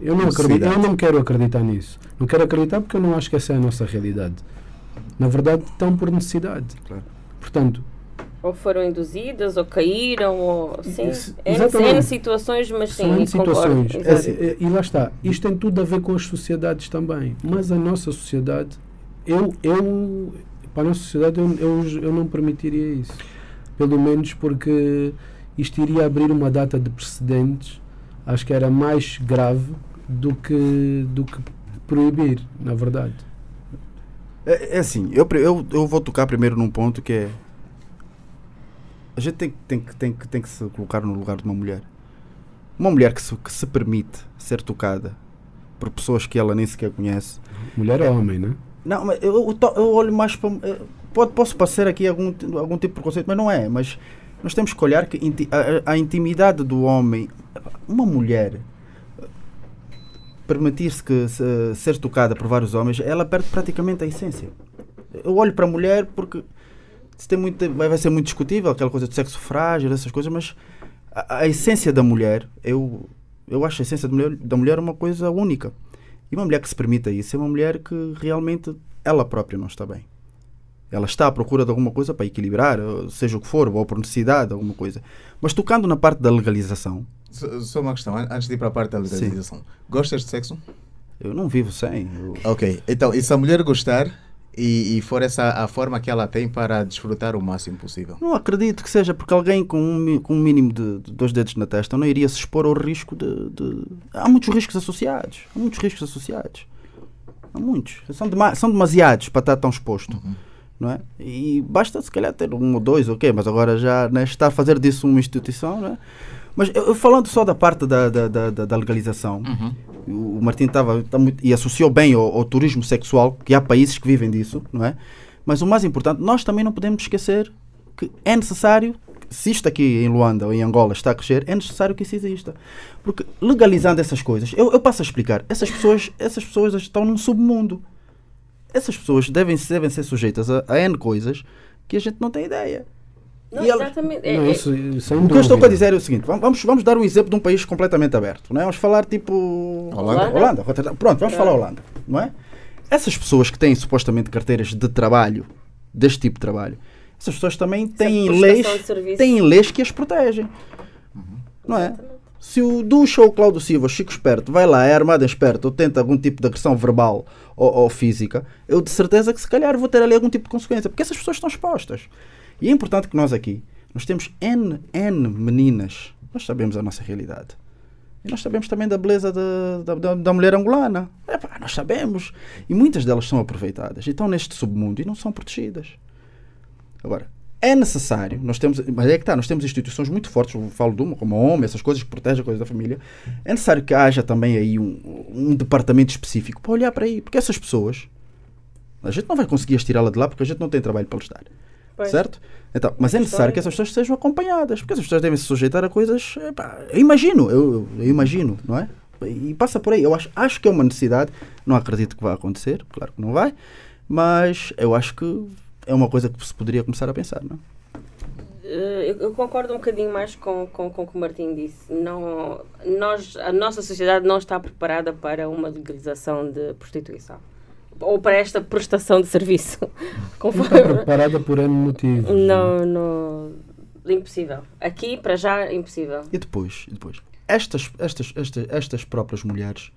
Eu não, acredito, eu não quero acreditar nisso. Não quero acreditar porque eu não acho que essa é a nossa realidade. Na verdade, estão por necessidade. Claro. Portanto, ou foram induzidas, ou caíram, ou sim, N, situações, mas sim, São situações. É, e lá está, isto tem tudo a ver com as sociedades também, mas a nossa sociedade, eu, eu para a nossa sociedade, eu, eu, eu não permitiria isso. Pelo menos porque isto iria abrir uma data de precedentes, acho que era mais grave do que, do que proibir, na verdade. É, é assim, eu, eu, eu vou tocar primeiro num ponto que é a gente tem, tem, tem, tem que se colocar no lugar de uma mulher. Uma mulher que se, que se permite ser tocada por pessoas que ela nem sequer conhece. Mulher é homem, né? Não, mas eu, eu, eu olho mais para. Pode, posso passar aqui algum, algum tipo de preconceito, mas não é. Mas nós temos que olhar que a, a intimidade do homem. Uma mulher permitir-se que se, ser tocada por vários homens, ela perde praticamente a essência. Eu olho para a mulher porque tem muito, vai, vai ser muito discutível aquela coisa do sexo frágil, essas coisas, mas a, a, essência da mulher, eu, eu acho a essência da mulher, da mulher uma coisa única. E uma mulher que se permita isso é uma mulher que realmente ela própria não está bem. Ela está à procura de alguma coisa para equilibrar, seja o que for, ou por necessidade, alguma coisa. Mas tocando na parte da legalização. Só uma questão, antes de ir para a parte da legalização. Sim. Gostas de sexo? Eu não vivo sem. Eu... Ok, então, e se a mulher gostar, e, e, for essa a forma que ela tem para desfrutar o máximo possível. Não acredito que seja, porque alguém com um, com um mínimo de, de dois dedos na testa não iria se expor ao risco de, de, Há muitos riscos associados. Há muitos riscos associados. Há muitos. São, dema, são demasiados para estar tão exposto. Uhum. Não é? E basta se calhar ter um ou dois, ok, mas agora já né, está a fazer disso uma instituição, não é? Mas eu, falando só da parte da, da, da, da legalização, uhum. o Martim estava tá e associou bem ao, ao, turismo sexual, que há países que vivem disso, não é? Mas o mais importante, nós também não podemos esquecer que é necessário, se isto aqui em Luanda ou em Angola está a crescer, é necessário que isso exista. Porque legalizando essas coisas, eu, eu passo a explicar, essas pessoas, essas pessoas estão num submundo. Essas pessoas devem, devem ser sujeitas a, a N coisas que a gente não tem ideia. Não, exatamente. É, não, é isso, isso é o que eu estou a dizer é o seguinte: vamos, vamos dar um exemplo de um país completamente aberto. Não é? Vamos falar tipo. Holanda. Holanda. Pronto, vamos é. falar Holanda. Não é? Essas pessoas que têm supostamente carteiras de trabalho, deste tipo de trabalho, essas pessoas também têm leis, têm leis que as protegem. Uhum. Não é? Se o Ducha ou Cláudio Silva, Chico Esperto, vai lá, é armado esperto ou tenta algum tipo de agressão verbal ou, ou física, eu de certeza que se calhar vou ter ali algum tipo de consequência, porque essas pessoas estão expostas. E é importante que nós aqui, nós temos N, N meninas, nós sabemos a nossa realidade. E nós sabemos também da beleza da, da, da mulher angolana. Epá, nós sabemos. E muitas delas são aproveitadas. E estão neste submundo e não são protegidas. Agora, é necessário, nós temos, mas é que está, nós temos instituições muito fortes, eu falo de uma, como a OME, essas coisas que protegem a coisa da família. É necessário que haja também aí um, um departamento específico para olhar para aí. Porque essas pessoas, a gente não vai conseguir estirá-la de lá porque a gente não tem trabalho para lhes dar. Pois. Certo? Então, mas é necessário que essas pessoas sejam acompanhadas, porque essas pessoas devem se sujeitar a coisas. Eu imagino, eu, eu, imagino, não é? E passa por aí. Eu acho, acho que é uma necessidade, não acredito que vai acontecer, claro que não vai, mas eu acho que é uma coisa que se poderia começar a pensar, não é? Eh, eu concordo um bocadinho mais com, com, com o que o Martim disse. Não, nós, a nossa sociedade não está preparada para uma legalização de prostituição ou para esta prestação de serviço. Conforme... Não está preparada por N motivos. Não, não. Impossível. Aqui, para já, impossível. E depois? E depois? Estas, estas, estas, estas próprias mulheres,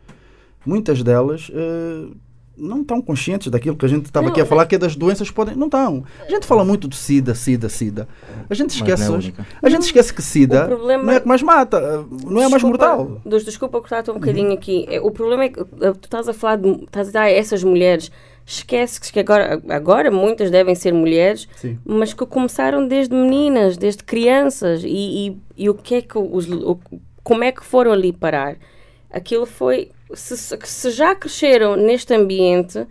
muitas delas uh, não estão conscientes daquilo que a gente estava aqui a falar, que é das doenças podem. Não estão. A gente fala muito de SIDA, SIDA, SIDA. A gente esquece, é a, a gente esquece que SIDA problema, não é que mais mata, não é mais mortal. Dos, desculpa cortar-te um bocadinho uhum. aqui. É, o problema é que eh, tu estás a falar de, estás a dar a essas mulheres. Esquece que agora, agora muitas devem ser mulheres, Sim. mas que começaram desde meninas, desde crianças. E, e, e o que é que os, o, como é que foram ali parar? aquilo foi. Se, se já cresceram neste ambiente,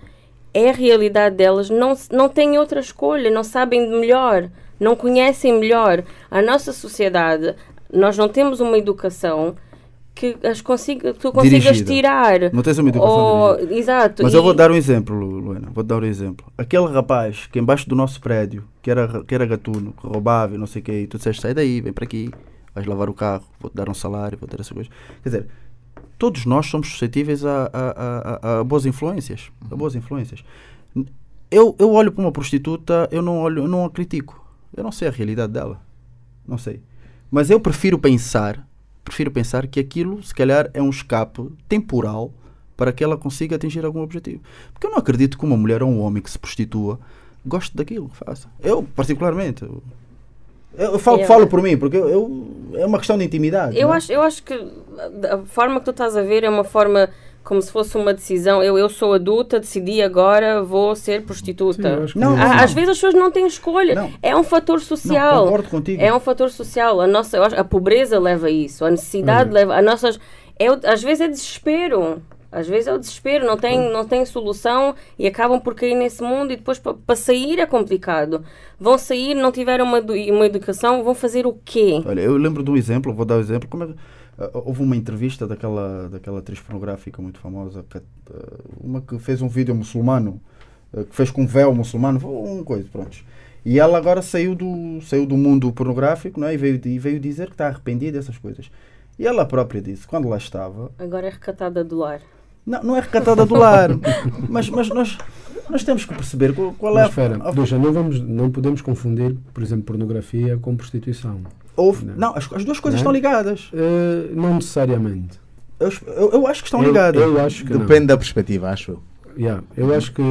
é a realidade delas, não, não têm outra escolha, não sabem de melhor, não conhecem melhor. A nossa sociedade, nós não temos uma educação que as consiga, tu consigas Dirigida. tirar. Não tens uma educação Ou- dirigida. Exato. Mas e- eu vou dar um exemplo, Lu- Luana. Vou dar um exemplo. Aquele rapaz que embaixo do nosso prédio, que era, que era gatuno, que roubava e não sei o quê, e tu disseste, sai daí, vem para aqui, vais lavar o carro, vou-te dar um salário, vou ter essa coisa. Quer dizer, todos nós somos suscetíveis a, a, a- a- boas influências. A boas influências. Eu, eu olho para uma prostituta, eu não olho, eu não a critico. Eu não sei a realidade dela. Não sei. Mas eu prefiro pensar, prefiro pensar que aquilo, se calhar, é um escape temporal para que ela consiga atingir algum objetivo. Porque eu não acredito que uma mulher ou um homem que se prostitua goste daquilo que faça. Eu, particularmente, eu, falo, Eu- falo por mim, porque eu, eu- é uma questão de intimidade. Eu não é? acho, eu acho que a forma que tu estás a ver é uma forma como se fosse uma decisão. Eu, eu sou adulta, decidi agora, vou ser Sim, prostituta. acho que Não, é isso. Às vezes as pessoas não têm escolha. Não. É um fator Não, social. concordo contigo. É um fator social. A nossa, a pobreza leva a isso. A necessidade Uhum. leva. A nossas, é, às vezes é desespero. Às vezes é o desespero, não tem, não tem solução e acabam por cair nesse mundo e depois para sair é complicado. Vão sair, não tiveram uma, uma educação, vão fazer o quê? Olha, eu lembro de um exemplo, vou dar um exemplo. Como é que- ah, houve uma entrevista daquela, daquela atriz pornográfica muito famosa, que, ah, uma que fez um vídeo muçulmano, ah, que fez com um véu muçulmano, foi um coisa, pronto. E ela agora saiu do, saiu do mundo pornográfico não é? e, veio, e veio dizer que está arrependida dessas coisas. E ela própria disse, quando lá estava, Agora é recatada do lar. Não, não é recatada do lar, mas, mas nós, nós temos que perceber qual, qual é Mas a- espera, a, Ducha, não, vamos, não podemos confundir, por exemplo, pornografia com prostituição. houve- Não. não, as, as duas coisas Não. estão ligadas. Eh, não necessariamente. Eu, eu, eu acho que estão Eu- ligadas. eu acho que não. Depende da perspectiva, acho eu. Yeah, eu acho que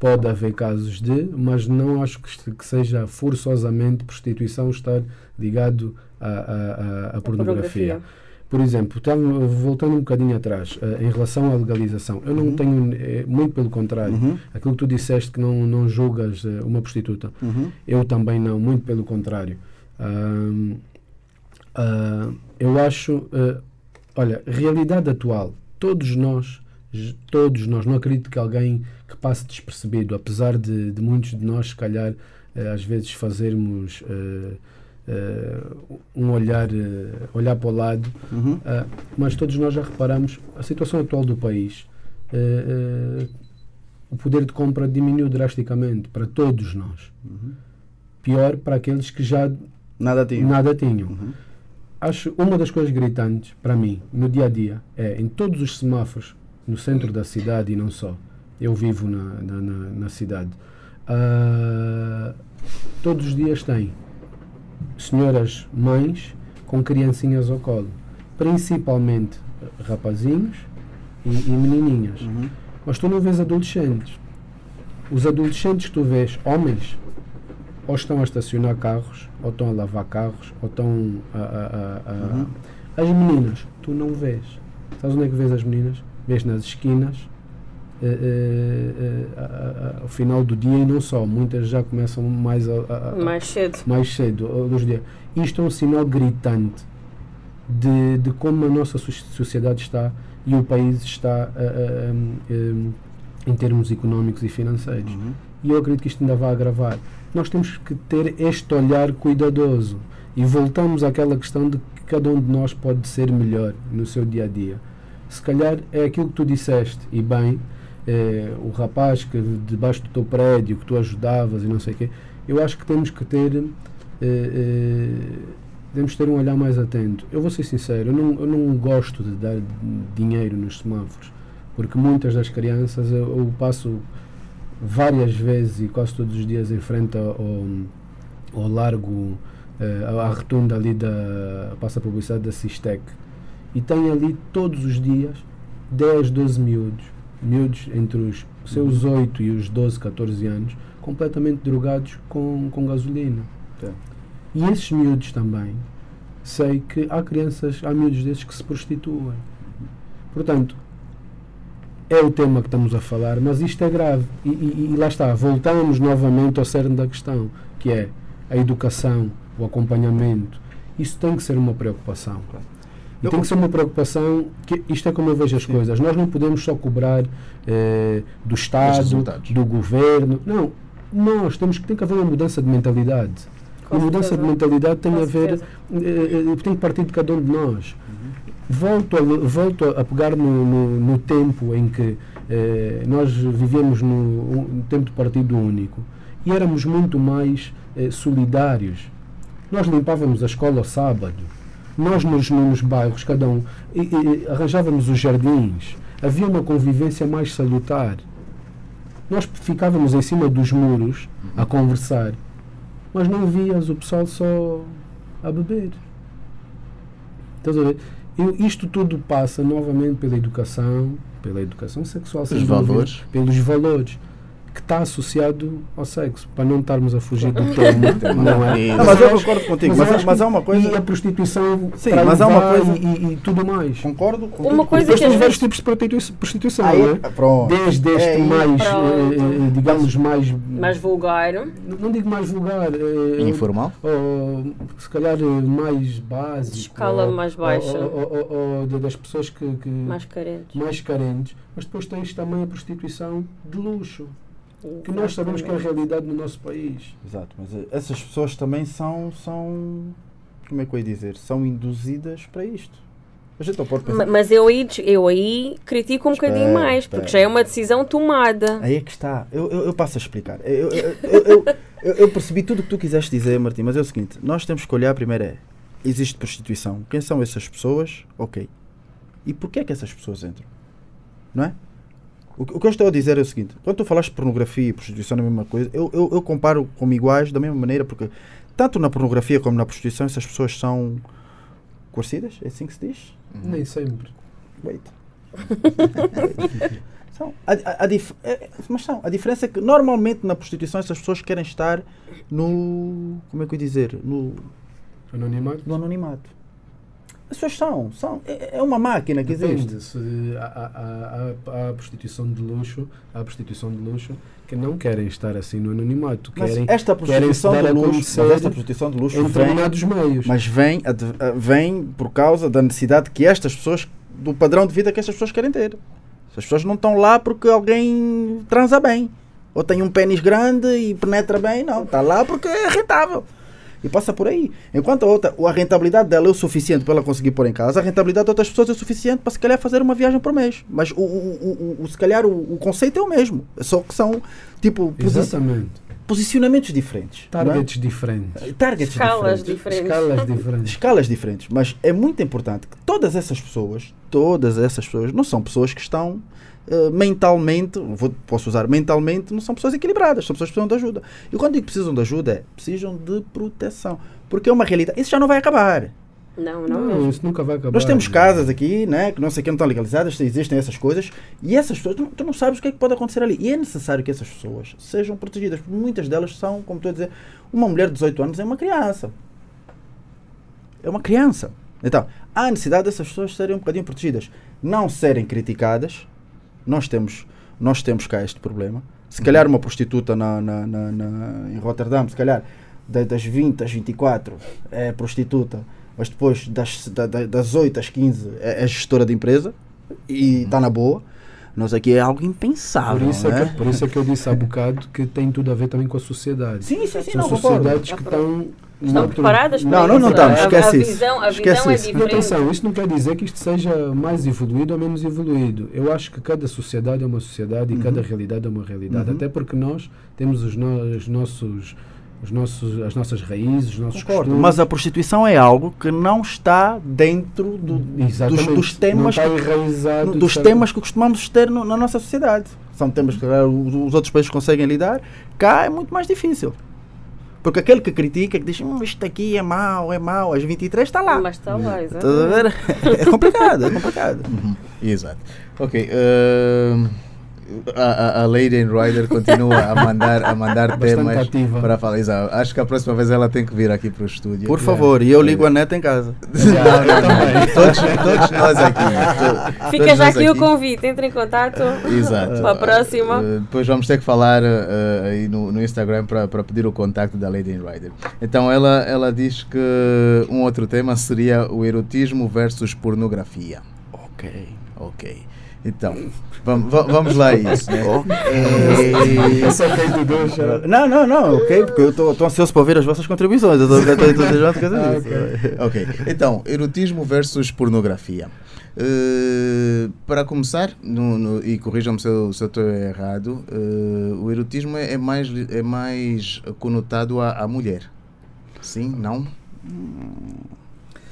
pode haver casos de, mas não acho que, que seja forçosamente prostituição estar ligado à, à, à- à pornografia. Por exemplo, estava voltando um bocadinho atrás, eh, em relação à legalização, eu não tenho, eh, muito pelo contrário, Uhum. aquilo que tu disseste que não, não julgas eh, uma prostituta, Uhum. eu também não, muito pelo contrário. Ah, eu acho, olha, realidade atual, todos nós, todos nós, não acredito que alguém que passe despercebido, apesar de, de muitos de nós, se calhar, às vezes fazermos eh, um olhar, eh, olhar para o lado, Uhum. ah, mas todos nós já reparamos a situação atual do país. eh, o poder de compra diminuiu drasticamente para todos nós. Pior para aqueles que já Nada tinha. nada tinham. Uhum. Acho uma das coisas gritantes para mim no dia a dia é em todos os semáforos no centro da cidade e não só. Eu vivo na, na, na- cidade. ah, todos os dias tem senhoras mães com criancinhas ao colo, principalmente rapazinhos e, e menininhas. Uhum. Mas tu não vês adolescentes. Os adolescentes que tu vês, homens, ou estão a estacionar carros, ou estão a lavar carros, ou estão a. a- a- a- Uhum. As meninas, tu não vês. Sabes onde é que vês as meninas? Vês nas esquinas, ao final do dia e não só. Muitas já começam mais, a, a- a- Mais cedo. mais cedo dos dias. Isto é um sinal gritante de, de como a nossa so- sociedade está e o país está em termos económicos e financeiros. Uhum. E eu acredito que isto ainda vai agravar. Nós temos que ter este olhar cuidadoso e voltamos àquela questão de que cada um de nós pode ser melhor no seu dia a dia. Se calhar é aquilo que tu disseste, e bem, eh, o rapaz que debaixo do teu prédio, que tu ajudavas e não sei o quê, eu acho que temos que ter eh, eh, temos que ter um olhar mais atento. Eu vou ser sincero, eu não, eu não gosto de dar dinheiro nos semáforos, porque muitas das crianças eu, eu passo várias vezes e quase todos os dias em frente ao, ao largo, eh, à rotunda ali da, passa publicidade da Sistec, e tem ali todos os dias 10, 12 miúdos, miúdos entre os seus 8 e os 12, 14 anos, completamente drogados com, com gasolina. Tá. E esses miúdos também, sei que há crianças, há miúdos desses que se prostituem. Portanto, é o tema que estamos a falar, mas isto é grave. E, e- e lá está, voltamos novamente ao cerne da questão, que é a educação, o acompanhamento. Isso tem que ser uma preocupação. E tem que ser uma preocupação, que isto é como eu vejo as coisas. Nós não podemos só cobrar eh, do Estado, do governo. Não, nós temos que tem que haver uma mudança de mentalidade. Com a mudança certeza. de mentalidade tem Com a ver, eh, eh, tem que partir de cada um de nós. Volto, a, volto a pegar no, no, no tempo em que eh, nós vivemos no, um tempo de partido único e éramos muito mais eh, solidários. Nós limpávamos a escola ao sábado, nós nos, nos bairros, cada um, e- e arranjávamos os jardins, havia uma convivência mais salutar. Nós ficávamos em cima dos muros a conversar, mas não vias o pessoal só a beber. Estás a ver? Eu- isto tudo passa novamente pela educação, pela educação sexual, sem Os dúvida, valores. pelos valores que está associado ao sexo, para não estarmos a fugir do tema, não é? Não, mas eu concordo contigo, mas, mas que- há uma coisa. E a prostituição Sim, mas há uma coisa- E, e tudo mais. Concordo com Uma coisa depois que às temos vários vezes- tipos de prostitu- prostituição, Aí, não é? pronto. Desde este É, mais, Pronto. eh, digamos, mais. Mais vulgar. Não digo mais vulgar. eh, Informal? ou se calhar eh, mais básico. Escala ou- mais baixa. Ou, ou- ou- ou de- das pessoas que, que- Mais carentes. mais carentes. Mas depois tens também a prostituição de luxo, que nós sabemos que é a realidade no nosso país. Exato, mas eh, essas pessoas também são, são. Como é que eu ia dizer? São induzidas para isto. A gente não pode pensar. Ma- Mas eu aí, eu aí critico um Espera, bocadinho mais, porque espera. já é uma decisão tomada. Aí é que está. Eu, eu, eu passo a explicar. Eu, eu, eu, eu, eu- eu percebi tudo o que tu quiseste dizer, Martim, mas é o seguinte: nós temos que olhar primeiro é. Existe prostituição. Quem são essas pessoas? Ok. E porquê é que essas pessoas entram? Não é? O, que- o que eu estou a dizer é o seguinte: quando tu falaste de pornografia e prostituição é a mesma coisa, eu, eu, eu comparo como iguais da mesma maneira, porque tanto na pornografia como na prostituição essas pessoas são coercidas? É assim que se diz? Nem sempre. Wait. São, a, a- a é- mas são, a diferença é que normalmente na prostituição essas pessoas querem estar no. Como é que eu ia dizer? No, Anonimato? no anonimato. As pessoas são. são é, é uma máquina que existe. Depende. Se há, há- há- prostituição de luxo, há prostituição de luxo que não querem estar assim no anonimato. Mas Querem esta prostituição de luxo, mas esta prostituição de luxo em vem, determinados meios. mas vem, vem por causa da necessidade que estas pessoas, do padrão de vida que estas pessoas querem ter. As pessoas não estão lá porque alguém transa bem. Ou tem um pênis grande e penetra bem. Não, está lá porque é rentável. E passa por aí. Enquanto a outra, a rentabilidade dela é o suficiente para ela conseguir pôr em casa, a rentabilidade de outras pessoas é o suficiente para se calhar fazer uma viagem por mês. Mas o, o, o, o- se calhar o, o conceito é o mesmo. Só que são tipo posi- Exatamente. posicionamentos diferentes. é? Targets diferentes. Targets Escalas diferentes diferentes. Escalas diferentes. escalas diferentes, mas é muito importante que todas essas pessoas, todas essas pessoas, não são pessoas que estão eh, mentalmente, vou- posso usar mentalmente, não são pessoas equilibradas, são pessoas que precisam de ajuda. E quando digo que precisam de ajuda, é precisam de proteção. Porque é uma realidade. Isso já não vai acabar. Não, não, Não, isso nunca vai acabar. Nós temos casas aqui, né, que não sei que não estão legalizadas, existem essas coisas, e essas pessoas, tu, tu não sabes o que é que pode acontecer ali. E é necessário que essas pessoas sejam protegidas, porque muitas delas são, como estou a dizer, uma mulher de 18 anos é uma criança. É uma criança. Então, há necessidade dessas pessoas serem um bocadinho protegidas, não serem criticadas. Nós temos, nós temos cá este problema. Se calhar uma prostituta na, na, na- na- em Rotterdam, se calhar da- das 20 às 24 é prostituta, mas depois das, da- da- das 8 às 15 é, é gestora de empresa e está na boa. Nós aqui é algo impensável. Por isso, é que, por isso é que eu disse há bocado que tem tudo a ver também com a sociedade. Sim, sim, sim, São não, concordo. sociedades que estão. Estão noutro- preparadas para Não, não, não estamos, A- esquece a, isso. visão, a Esquece visão é isso. Diferente. atenção, isso não quer dizer que isto seja mais evoluído ou menos evoluído. Eu acho que cada sociedade é uma sociedade e cada realidade é uma realidade. Uhum. Até porque nós temos os, no- os nossos, os nossos, as nossas raízes, os nossos Concordo, costumes. mas a prostituição é algo que não está dentro do- dos, Exatamente. dos temas não que, dos temas que costumamos ter no- na nossa sociedade. São temas que os, os outros países conseguem lidar. Cá é muito mais difícil. Porque aquele que critica, que diz hum, isto aqui é mau, é mau, às 23 está lá. Mas está lá, ver? É complicado, é complicado. Uhum, Exato. Ok. ehm, a, a Lady and Rider continua a mandar, a mandar temas ativa. para falar. Exato. Acho que a próxima vez ela tem que vir aqui para o estúdio. Por favor, e eu ligo a neta em casa. Yeah, todos, todos nós aqui. to- Fica já nós aqui o convite, entre em contato. Exato. Para a próxima. Uh, depois vamos ter que falar uh, aí no, no Instagram para para pedir o contacto da Lady Rider. Então ela, ela diz que um outro tema seria o erotismo versus pornografia. Ok. Ok. Então, vamos, va- vamos lá a isso. Né? Ok. Só dois, já. Não, não, não, ok, porque eu estou ansioso para ouvir as vossas contribuições. Eu estou desejando que Ah, isso. Ok. Então, erotismo versus pornografia. Uh, para começar, no- no- e corrijam-me se eu se eu estou errado, uh, o erotismo é, é mais, é mais conotado à, à mulher. Sim? Não?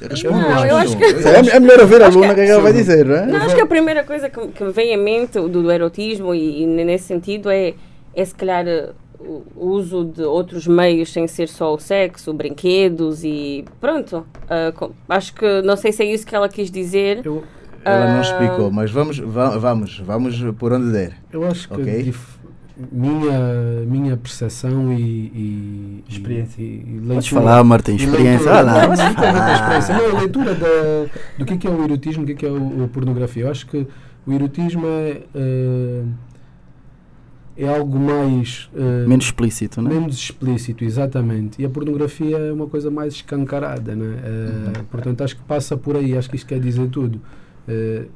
Responde, Não, eu acho que- É, é a Acho que- aluna o que é que ela vai dizer, não é? Não, acho que a primeira coisa que, que me vem à mente do, do erotismo e, e nesse sentido é, é se calhar eh, o uso de outros meios sem ser só o sexo, brinquedos e pronto. Ah, com- acho que não sei se é isso que ela quis dizer. Eu, Ela não Ah. explicou, mas vamos, va- vamos, vamos por onde der. eu acho que Ok. Minha, minha percepção e, e Experiência. e, e Podes leitura- falar, Martim, experiência. leitura- lá. Não, experiência. Não, a leitura da, do que é, que é o erotismo, o que é, que é o, a pornografia. Eu acho que o erotismo é, eh, é algo mais. eh, Menos explícito, não é? Menos explícito, exatamente. E a pornografia é uma coisa mais escancarada, né? Eh, Portanto, acho que passa por aí, acho que isto quer dizer tudo.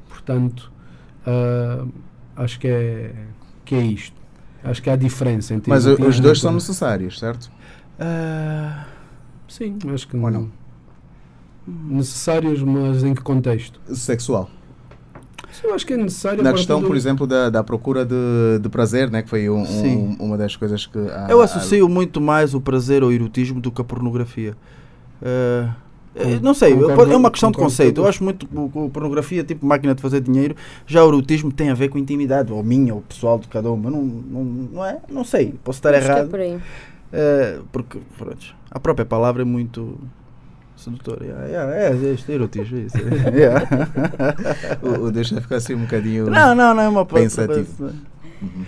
Portanto, ah, acho que é, que é isto. Acho que há diferença entre Mas o- os dois são necessários, certo? Ah, Sim, acho que Ou não? Necessários, mas em que contexto? Sexual. Eu acho que é necessário. Na a questão, partir do- por exemplo, da, da procura de, de prazer, né, que foi um- um- uma das coisas que. a- eu a- associo muito mais o prazer ao erotismo do que a pornografia. Eh, Com- não sei, concordo- é uma questão de conceito. Eu acho muito o- o pornografia, tipo máquina de fazer dinheiro, já o erotismo tem a ver com intimidade, ou minha, ou pessoal de cada uma. Não, não, não é? Não sei, posso estar Acho que é errado. por aí. Eh, porque pronto, a própria palavra é muito sedutora. Yeah, yeah, é, é isto, é erotismo. é isso, é. Yeah. O, o deixa ficar assim um bocadinho. não, não, não é uma Pensativo. coisa. Uhum.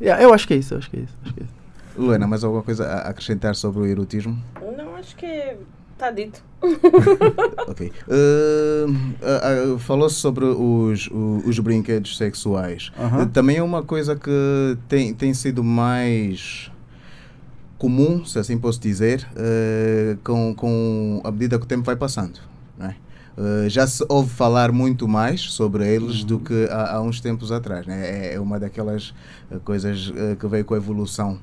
Yeah, eu acho que é isso, eu acho que é isso. Acho que é isso. Luana, mais alguma coisa a acrescentar sobre o erotismo? Não, acho que está dito. Ok. Uh, uh, uh, Falou-se sobre os, o- os brinquedos sexuais. Aham. Uh, Também é uma coisa que tem, tem sido mais comum, se assim posso dizer, uh, com, com a medida que o tempo vai passando. não é? Uh, já se ouve falar muito mais sobre eles do que há, há uns tempos atrás. Né? É, é uma daquelas uh, coisas uh, que veio com a evolução,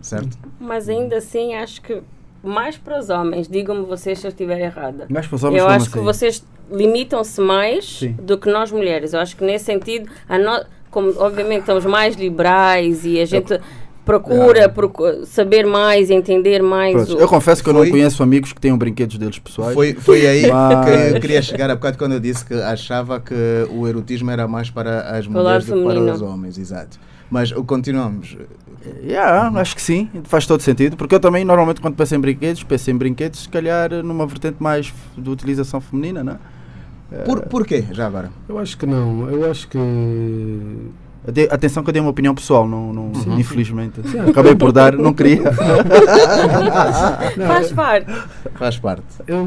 certo? Mas ainda assim, acho que mais para os homens, digam-me vocês se eu estiver errada. Mas para os homens Eu acho que assim? vocês limitam-se mais Sim. do que nós mulheres. Eu acho que nesse sentido, a no- como obviamente estamos mais liberais e a gente procura procu- saber mais, entender mais. Pronto, o- eu confesso que eu não Foi- conheço amigos que tenham brinquedos deles pessoais. Foi, foi aí Mas- que eu queria chegar há bocado quando eu disse que achava que o erotismo era mais para as mulheres do que para os homens, exato. Mas continuamos. Yeah, acho que sim, faz todo sentido, porque eu também normalmente quando penso em brinquedos, penso em brinquedos se calhar numa vertente mais de utilização feminina, não é? Por, por quê, já agora? Eu acho que não. Eu acho que. Ade- Atenção que eu dei uma opinião pessoal, não, não, Uhum. infelizmente. Acabei por dar, não queria. Não, Faz parte. Faz parte. eu,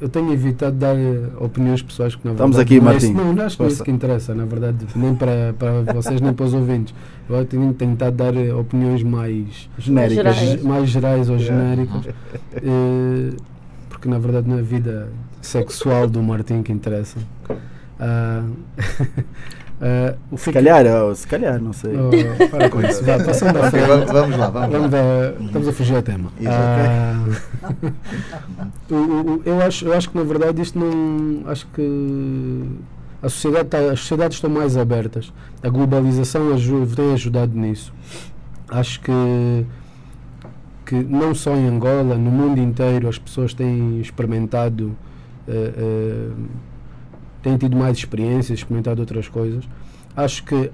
eu tenho evitado dar eh, opiniões pessoais que na Estamos verdade, aqui, não é Martim. isso- Não, não acho que é isso que interessa, na verdade, nem para, para vocês nem para os ouvintes. Eu tenho tentado dar eh, opiniões mais Genéricas. gerais. ge- mais gerais ou genéricas, eh, porque na verdade não é a vida sexual do Martim que interessa. Ah, ah, o Se calhar, oh, se calhar, não sei. Oh, para com isso, vá, passando à Ok, frente. vamos, vamos lá, vamos Vamos lá. dar- estamos a fugir ao tema. Ah, o- o- eu, acho, eu acho que na verdade isto não. Acho que a sociedade tá- as sociedades estão mais abertas. A globalização aju- tem ajudado nisso. Acho que, que não só em Angola, no mundo inteiro as pessoas têm experimentado, eh, têm tido mais experiências, experimentado outras coisas. Acho que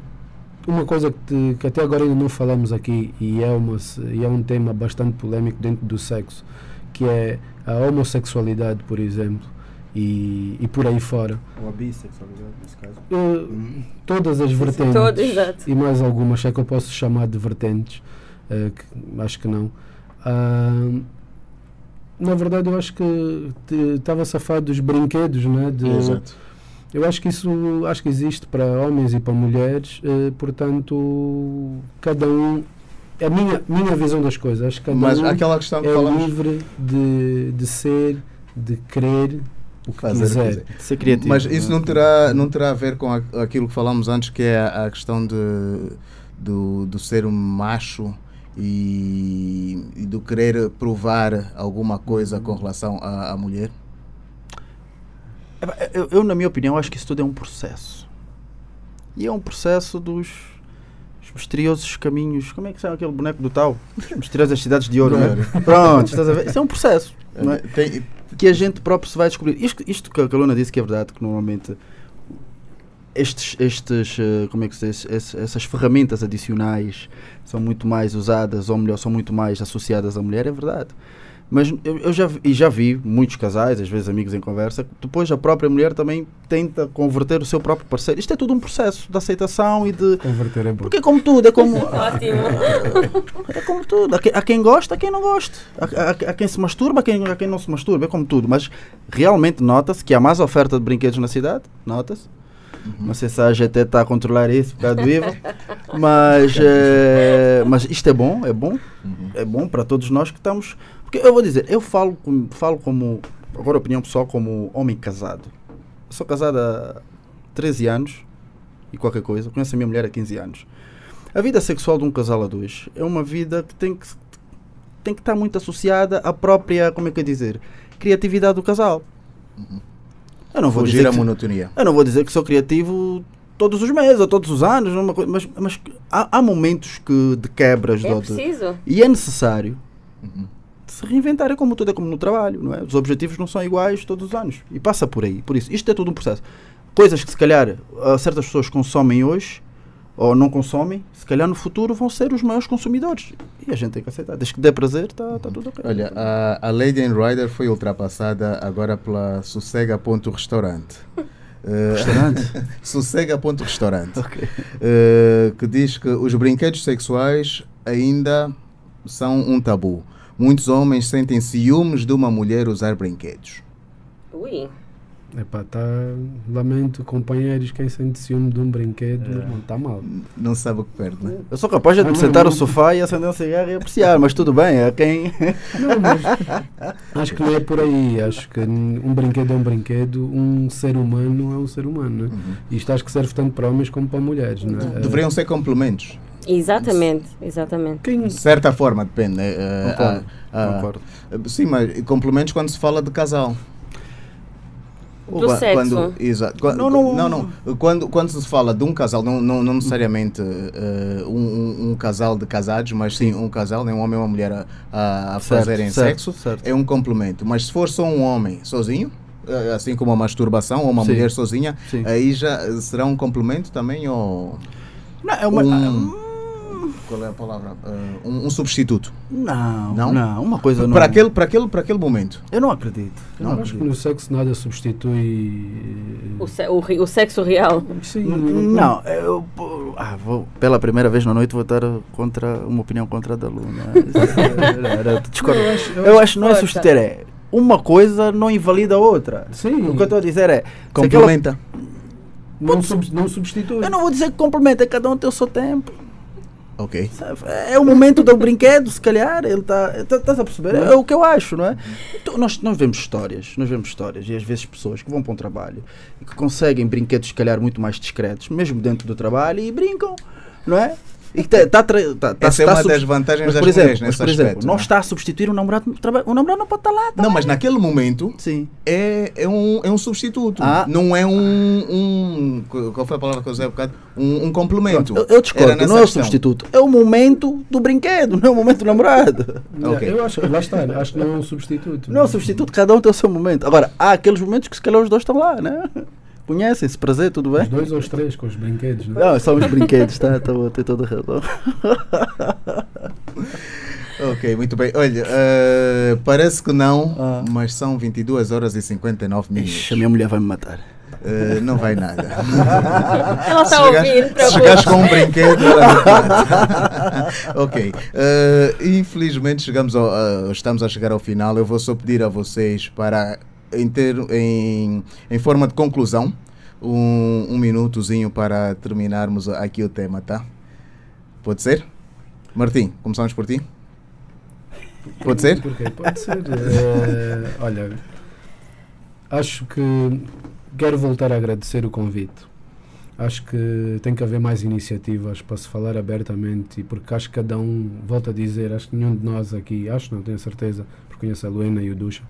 uma coisa que, te- que até agora ainda não falamos aqui e é, uma, e é um tema bastante polémico dentro do sexo, que é a homossexualidade, por exemplo. e, e por aí fora. Ou a bissexualidade, nesse caso. Uh, todas as vertentes Todas, exato. e mais algumas, é que eu posso chamar de vertentes, uh, que, acho que não. Ah, na verdade, eu acho que estava safado dos brinquedos, né? De, Exato. Eu acho que isso acho que existe para homens e para mulheres, eh, portanto, cada um. É a minha, minha visão das coisas. Acho que cada Mas um aquela questão que é falamos. livre de, de ser, de querer o que Fazer quiser. quiser. Ser criativo. Mas isso não terá, não terá a ver com aquilo que falamos antes, que é a, a questão de, do, do ser um macho e, e do querer provar alguma coisa com relação à mulher? Eu, eu, na minha opinião, acho que isso tudo é um processo. E é um processo dos os misteriosos caminhos. Como é que chama aquele boneco do tal? As misteriosas cidades de ouro, Do né? Pronto, estás a ver? Isso é um processo. não é? Tem- que a gente próprio se vai descobrir. Isto, isto que a Calona disse que é verdade, que normalmente estes, estes eh, como é que se diz, Ess- essas ferramentas adicionais são muito mais usadas, ou melhor, são muito mais associadas à mulher, é verdade. Mas eu, eu já, vi- e já vi muitos casais, às vezes amigos em conversa, depois a própria mulher também tenta converter o seu próprio parceiro. Isto é tudo um processo de aceitação e de. Converter é bom. Porque é como tudo, é como. Ótimo. É como tudo. Há quem, há quem gosta, há quem não gosta. Há, há- há quem se masturba, há quem, há quem não se masturba. É como tudo. Mas realmente nota-se que há mais oferta de brinquedos na cidade. Nota-se. Não sei se a GT está a controlar isso por causa do IVA. Mas, eh, mas isto é bom, é bom. É bom para todos nós que estamos. Porque eu vou dizer, eu falo, com- falo como. Agora, opinião pessoal, como homem casado. Eu sou casado há 13 anos e qualquer coisa. Conheço a minha mulher há 15 anos. A vida sexual de um casal a dois é uma vida que tem que, tem que estar muito associada à própria, como é que eu dizer, criatividade do casal. Eu não vou Fugir dizer à que, monotonia. eu não vou dizer que sou criativo todos os meses ou todos os anos, coisa, mas, mas há, há momentos que, de quebras É preciso. e é necessário Uhum. Se reinventar, é como tudo, é como no trabalho, não é? Os objetivos não são iguais todos os anos. E passa por aí. Por isso, isto é tudo um processo. Coisas que se calhar ah, certas pessoas consomem hoje ou não consomem, se calhar no futuro vão ser os maiores consumidores. E a gente tem que aceitar. Desde que dê prazer, está tá tudo ok. Olha, a, a Lady and Rider foi ultrapassada agora pela Sossega.restaurante. Eh, Restaurante? Sossega.restaurante. ok. eh, que diz que os brinquedos sexuais ainda são um tabu. Muitos homens sentem ciúmes de uma mulher usar brinquedos. Ui. Epá, tá, lamento, companheiros, quem sente ciúme de um brinquedo, não está mal. Não sabe o que perde, né? Eu sou capaz de me não, sentar não. no sofá e acender um cigarro e apreciar, mas tudo bem, é quem. Não, mas acho que não é por aí. Acho que um brinquedo é um brinquedo, um ser humano é um ser humano. Né? Isto acho que serve tanto para homens como para mulheres. Né? Deveriam ser complementos. Exatamente, exatamente. Quem, De certa forma, depende. Eh, Concordo, ah, Concordo. Sim, mas complementos quando se fala de casal. Do Qua- sexo. Quando, exato. Qua- Não, Não, não- não, Quando, quando se fala de um casal, não, não, não necessariamente eh, um, um- casal de casados, mas sim um casal, né, um homem e uma mulher a, a- Certo, fazerem certo, sexo, certo. é um complemento. Mas se for só um homem sozinho, assim como a masturbação, ou uma Sim. mulher sozinha, Sim. aí já será um complemento também ou Não, é uma. um- qual é a palavra? Eh, um, um substituto. Não, Não? não, uma coisa não. Para aquele, para, aquele, para aquele momento. Eu não acredito. Eu não, acho que acredito. no sexo nada substitui. O, se- o o sexo real. Sim, Não, eu pô, ah, vou, pela primeira vez na noite vou estar contra uma opinião contra a da Luna. Eu discordo. Eu acho- eu Eu acho que não é substituir, é uma coisa não invalida a outra. Sim, O que eu estou a dizer é. Complementa. não, sub- não substitui. eu não vou dizer que complementa, cada um tem o seu tempo. Ok. É o momento do brinquedo, se calhar. Ele está. Estás a perceber? É o que eu acho, não é? Então, nós, nós vemos histórias, nós vemos histórias, e às vezes pessoas que vão para um trabalho e que conseguem brinquedos, se calhar, muito mais discretos, mesmo dentro do trabalho, e brincam, não é? E está tá, tra- tá, tá, Essa é tá uma das vantagens mas, das por exemplo, mulheres mas, nesse por exemplo, aspecto. não né? está a substituir o namorado. O namorado não pode estar lá. Não, mas naquele momento Sim. é, é, um, é um substituto. Ah. Não é um, um. Qual foi a palavra que eu usei há bocado? Um, um complemento. Eu, eu discordo, não é o substituto. É o momento do brinquedo, não é o momento do namorado. Não, Ok. Eu acho que lá está, acho que não é um substituto. Não é o substituto, cada um tem o seu momento. Agora, há aqueles momentos que se calhar os dois estão lá, né? Conhecem-se, prazer, tudo bem? Os dois ou os três com os brinquedos, né? Não, são os brinquedos, tá? tá bom, tem toda a razão. Ok, muito bem. Olha, uh, parece que não, Ah. mas são 22 horas e 59 minutos. Ixi, a minha mulher vai me matar. Uh, não vai nada. Ela está a ouvir, chegares- não se chegares com um brinquedo, não. Ok. Uh, infelizmente chegamos ao, uh, estamos a chegar ao final. Eu vou só pedir a vocês para, em, ter, em, em forma de conclusão, um, um minutozinho para terminarmos aqui o tema, tá? Pode ser? Martim, começamos por ti? Pode ser? Pode ser. Eh, olha, acho que quero voltar a agradecer o convite. Acho que tem que haver mais iniciativas para se falar abertamente, porque acho que cada um, volto a dizer, acho que nenhum de nós aqui, acho não tenho certeza, porque conheço a Luena e o Ducha,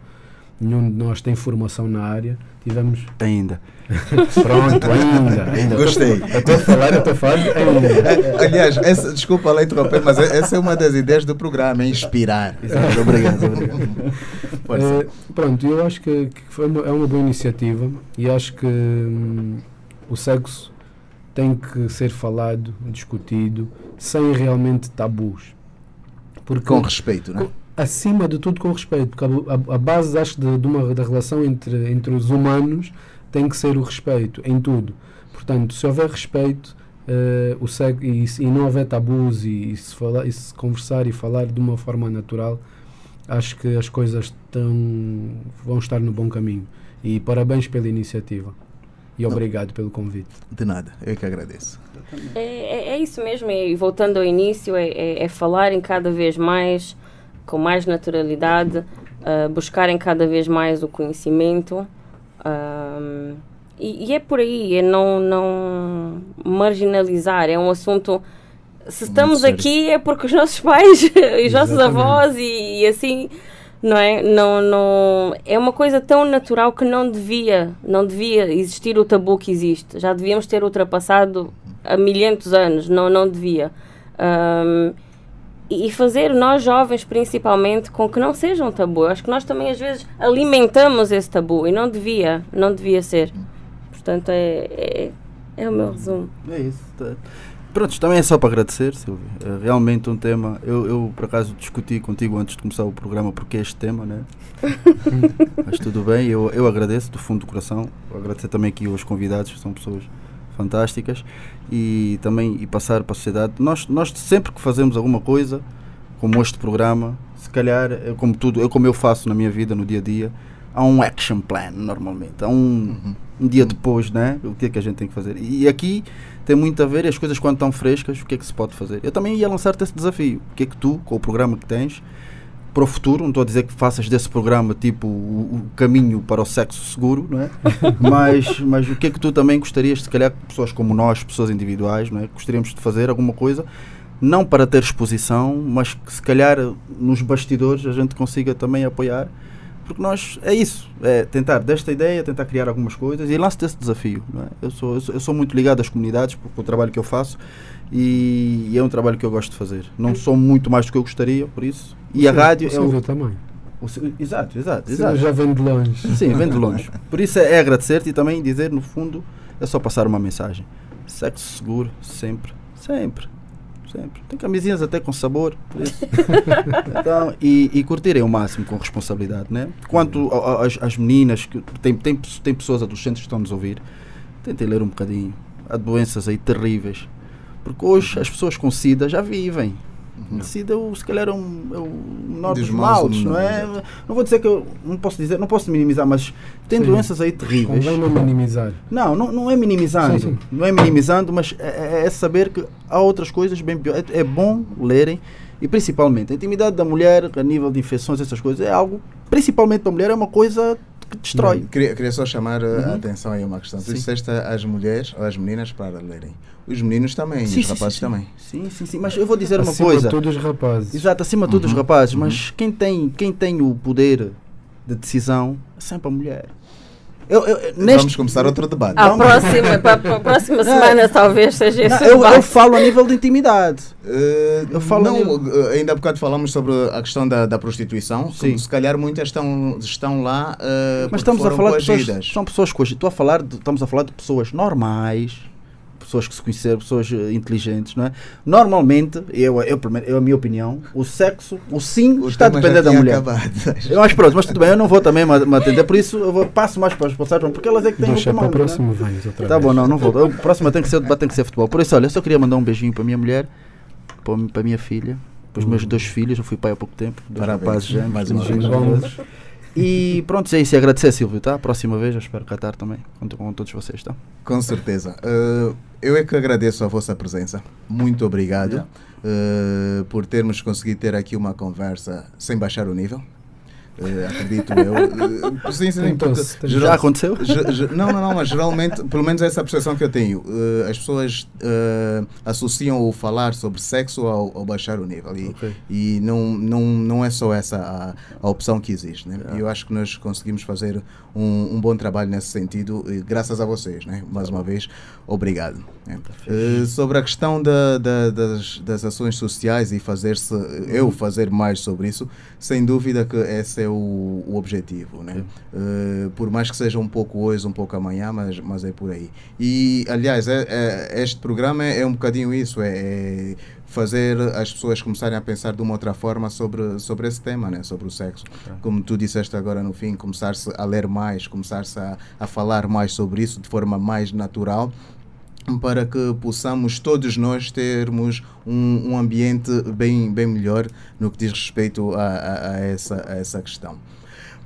nenhum de nós tem formação na área. Tivemos. Ainda. Pronto, ainda. ainda. Gostei. Eu estou a falar, eu estou a falar ainda. Aliás, essa, desculpa lá interromper, mas essa é uma das ideias do programa, é inspirar. Exato, obrigado, obrigado. Eh, pronto, eu acho que, que foi uma, é uma boa iniciativa e acho que hum, o sexo tem que ser falado, discutido, sem realmente tabus. Porque Com respeito, né? Acima de tudo com respeito, porque a, a- a base acho de, de uma da relação entre, entre os humanos tem que ser o respeito em tudo. Portanto, se houver respeito eh, o sexo, e, e não houver tabus e, e se falar, e se conversar e falar de uma forma natural, acho que as coisas estão, vão estar no bom caminho. E parabéns pela iniciativa. E obrigado pelo convite. De nada, eu que agradeço. É, é, é isso mesmo, e voltando ao início, é, é, é falarem cada vez mais, com mais naturalidade, ah, buscarem cada vez mais o conhecimento. ahm, e, e é por aí, é não, não marginalizar, é um assunto. Se estamos aqui é porque os nossos pais, os nossos avós e, e assim, não é? Não, não, é uma coisa tão natural que não devia, não devia existir o tabu que existe. Já devíamos ter ultrapassado há milhentos anos, não, não devia. Ahm, e fazer nós jovens principalmente com que não seja um tabu. Eu acho que nós também às vezes alimentamos esse tabu e não devia, não devia ser. Portanto, é, é, é o meu resumo. É isso. tá. Pronto, também é só para agradecer, Silvio. É realmente um tema. Eu, eu, por acaso, discuti contigo antes de começar o programa porque é este tema, né? Mas tudo bem, eu, eu agradeço do fundo do coração. Vou agradecer também aqui aos convidados, que são pessoas fantásticas. E também e passar para a sociedade. Nós, nós sempre que fazemos alguma coisa, como este programa, se calhar, é como tudo, é como eu faço na minha vida, no dia a dia, há um action plan normalmente. Há um, um dia depois, né? O que é que a gente tem que fazer? E aqui tem muito a ver, e as coisas quando estão frescas, o que é que se pode fazer? Eu também ia lançar-te esse desafio. O que é que tu, com o programa que tens, para o futuro, não estou a dizer que faças desse programa tipo o, o caminho para o sexo seguro, não é? mas, mas o que é que tu também gostarias, se calhar, pessoas como nós, pessoas individuais, não é? Gostaríamos de fazer alguma coisa, não para ter exposição, mas que se calhar nos bastidores a gente consiga também apoiar porque nós é isso, é tentar desta ideia, tentar criar algumas coisas e lanço desse desafio. Não é? eu, sou, eu, sou, eu sou muito ligado às comunidades por, por o trabalho que eu faço e, e é um trabalho que eu gosto de fazer. Não sou muito mais do que eu gostaria, por isso. E a rádio o é o, também. o Exato, exato, exato. já vem de longe. Sim, vem de longe. Por isso é, é agradecer-te e também dizer, no fundo, é só passar uma mensagem. Sexo seguro, sempre, sempre, sempre. Tem camisinhas até com sabor, por isso. Então, e, e curtirem o máximo com responsabilidade, né? Quanto às meninas, que tem, tem, tem pessoas adolescentes que estão a nos ouvir, tentem ler um bocadinho. Há doenças aí terríveis. Porque hoje as pessoas com SIDA já vivem. SIDA, é o- se calhar, é, um, é o menor Dos males, não é? é? Não vou dizer que eu não posso dizer, não posso minimizar, mas tem Sim. doenças aí terríveis. Convém não minimizar. Não, não, não é minimizando. Sim, sim. Não é minimizando, mas é, é- é saber que há outras coisas bem piores. É, é bom lerem e principalmente a intimidade da mulher a nível de infecções, essas coisas, é algo, principalmente para a mulher, é uma coisa que destrói. Queria, queria só chamar a Uhum. atenção aí a uma questão. Tu Sim. disseste às mulheres ou às meninas para lerem. Os meninos também, Sim, os sim, rapazes também. Sim, sim, sim. Mas eu vou dizer uma Acima coisa. de tudo, os rapazes. Exato, acima de tudo os Uhum, rapazes, uhum. mas quem tem, quem tem o poder de decisão é sempre a mulher. Eu, eu, eu- Vamos neste, começar outro debate. À próxima, para, para a próxima semana talvez seja esse Não, o eu, eu falo a nível de intimidade. Uh, Eu falo não, nível- uh, ainda há bocado falamos sobre a questão da, da prostituição. Sim. Se calhar muitas estão, estão lá uh, Mas estamos a falar de pessoas, coagidas. são pessoas coagidas. Estou a falar de, estamos a falar de pessoas normais, pessoas que se conheceram, pessoas eh, inteligentes, não é? Normalmente, eu, eu, eu a minha opinião, o sexo, o sim, O está a depender da mulher. acabado. Eu acho pronto, mas tudo bem, eu não vou também me atender, por isso eu vou, passo mais para as responsáveis, porque elas é que têm o Deixa para o comando. não é? próximo, vens outra Tá vez. bom, não, não vou. O próximo tem que ser, o debate tem que ser futebol. Por isso, olha, eu só queria mandar um beijinho para a minha mulher, para, para a minha filha, para os meus dois filhos. Eu fui pai há pouco tempo, dois Parabéns. rapazes já, Mais uma beijinhos vez. maravilhosos. E pronto, é isso. E agradecer, Silvio, tá? Próxima vez eu espero catar também, conto com todos vocês, tá? Com certeza. Uh, eu é que agradeço a vossa presença. Muito obrigado uh, por termos conseguido ter aqui uma conversa sem baixar o nível. Uh, acredito eu. Uh, sim, sim, porque tentou-se. Já aconteceu? Ge- ge- Não, não, não, mas geralmente, pelo menos essa é a percepção que eu tenho. eh, as pessoas associam o falar sobre sexo ao, ao baixar o nível. E, Ok. e não, não, não é só essa a, a opção que existe. Né? E eu acho que nós conseguimos fazer um, um bom trabalho nesse sentido, e graças a vocês. Né? Mais uma vez, obrigado. né? Eh, sobre a questão da, da- das, das ações sociais e fazer-se, eu fazer mais sobre isso, sem dúvida que esse é o, o objetivo. Né? Eh, por mais que seja um pouco hoje, um pouco amanhã, mas, mas é por aí. E, aliás, é- é- este programa é, é um bocadinho isso, é, é fazer as pessoas começarem a pensar de uma outra forma sobre, sobre esse tema, né? sobre o sexo. Como tu disseste agora no fim, começar-se a ler mais, começar-se a, a falar mais sobre isso de forma mais natural para que possamos todos nós termos um, um ambiente bem, bem melhor no que diz respeito a, a- a essa, a essa questão.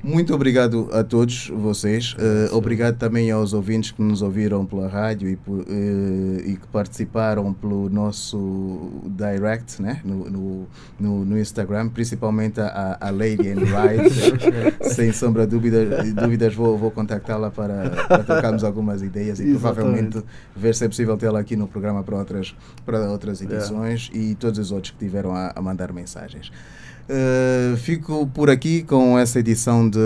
Muito obrigado a todos vocês. Eh, obrigado também aos ouvintes que nos ouviram pela rádio e, por- eh, e que participaram pelo nosso direct né? no, no, no, no Instagram, principalmente a, a Lady and Ride. Sem sombra de dúvida, dúvidas, vou, vou contactá-la para, para trocarmos algumas ideias e provavelmente ver se é possível tê-la aqui no programa para outras, para outras edições e todos os outros que tiveram a, a mandar mensagens. Uh, fico por aqui com essa edição de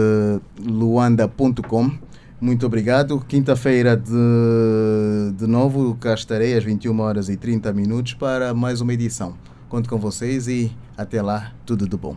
luanda.com. Muito obrigado. Quinta-feira de, de novo, cá estarei às 21 horas e 30 minutos para mais uma edição. Conto com vocês e até lá, tudo de bom.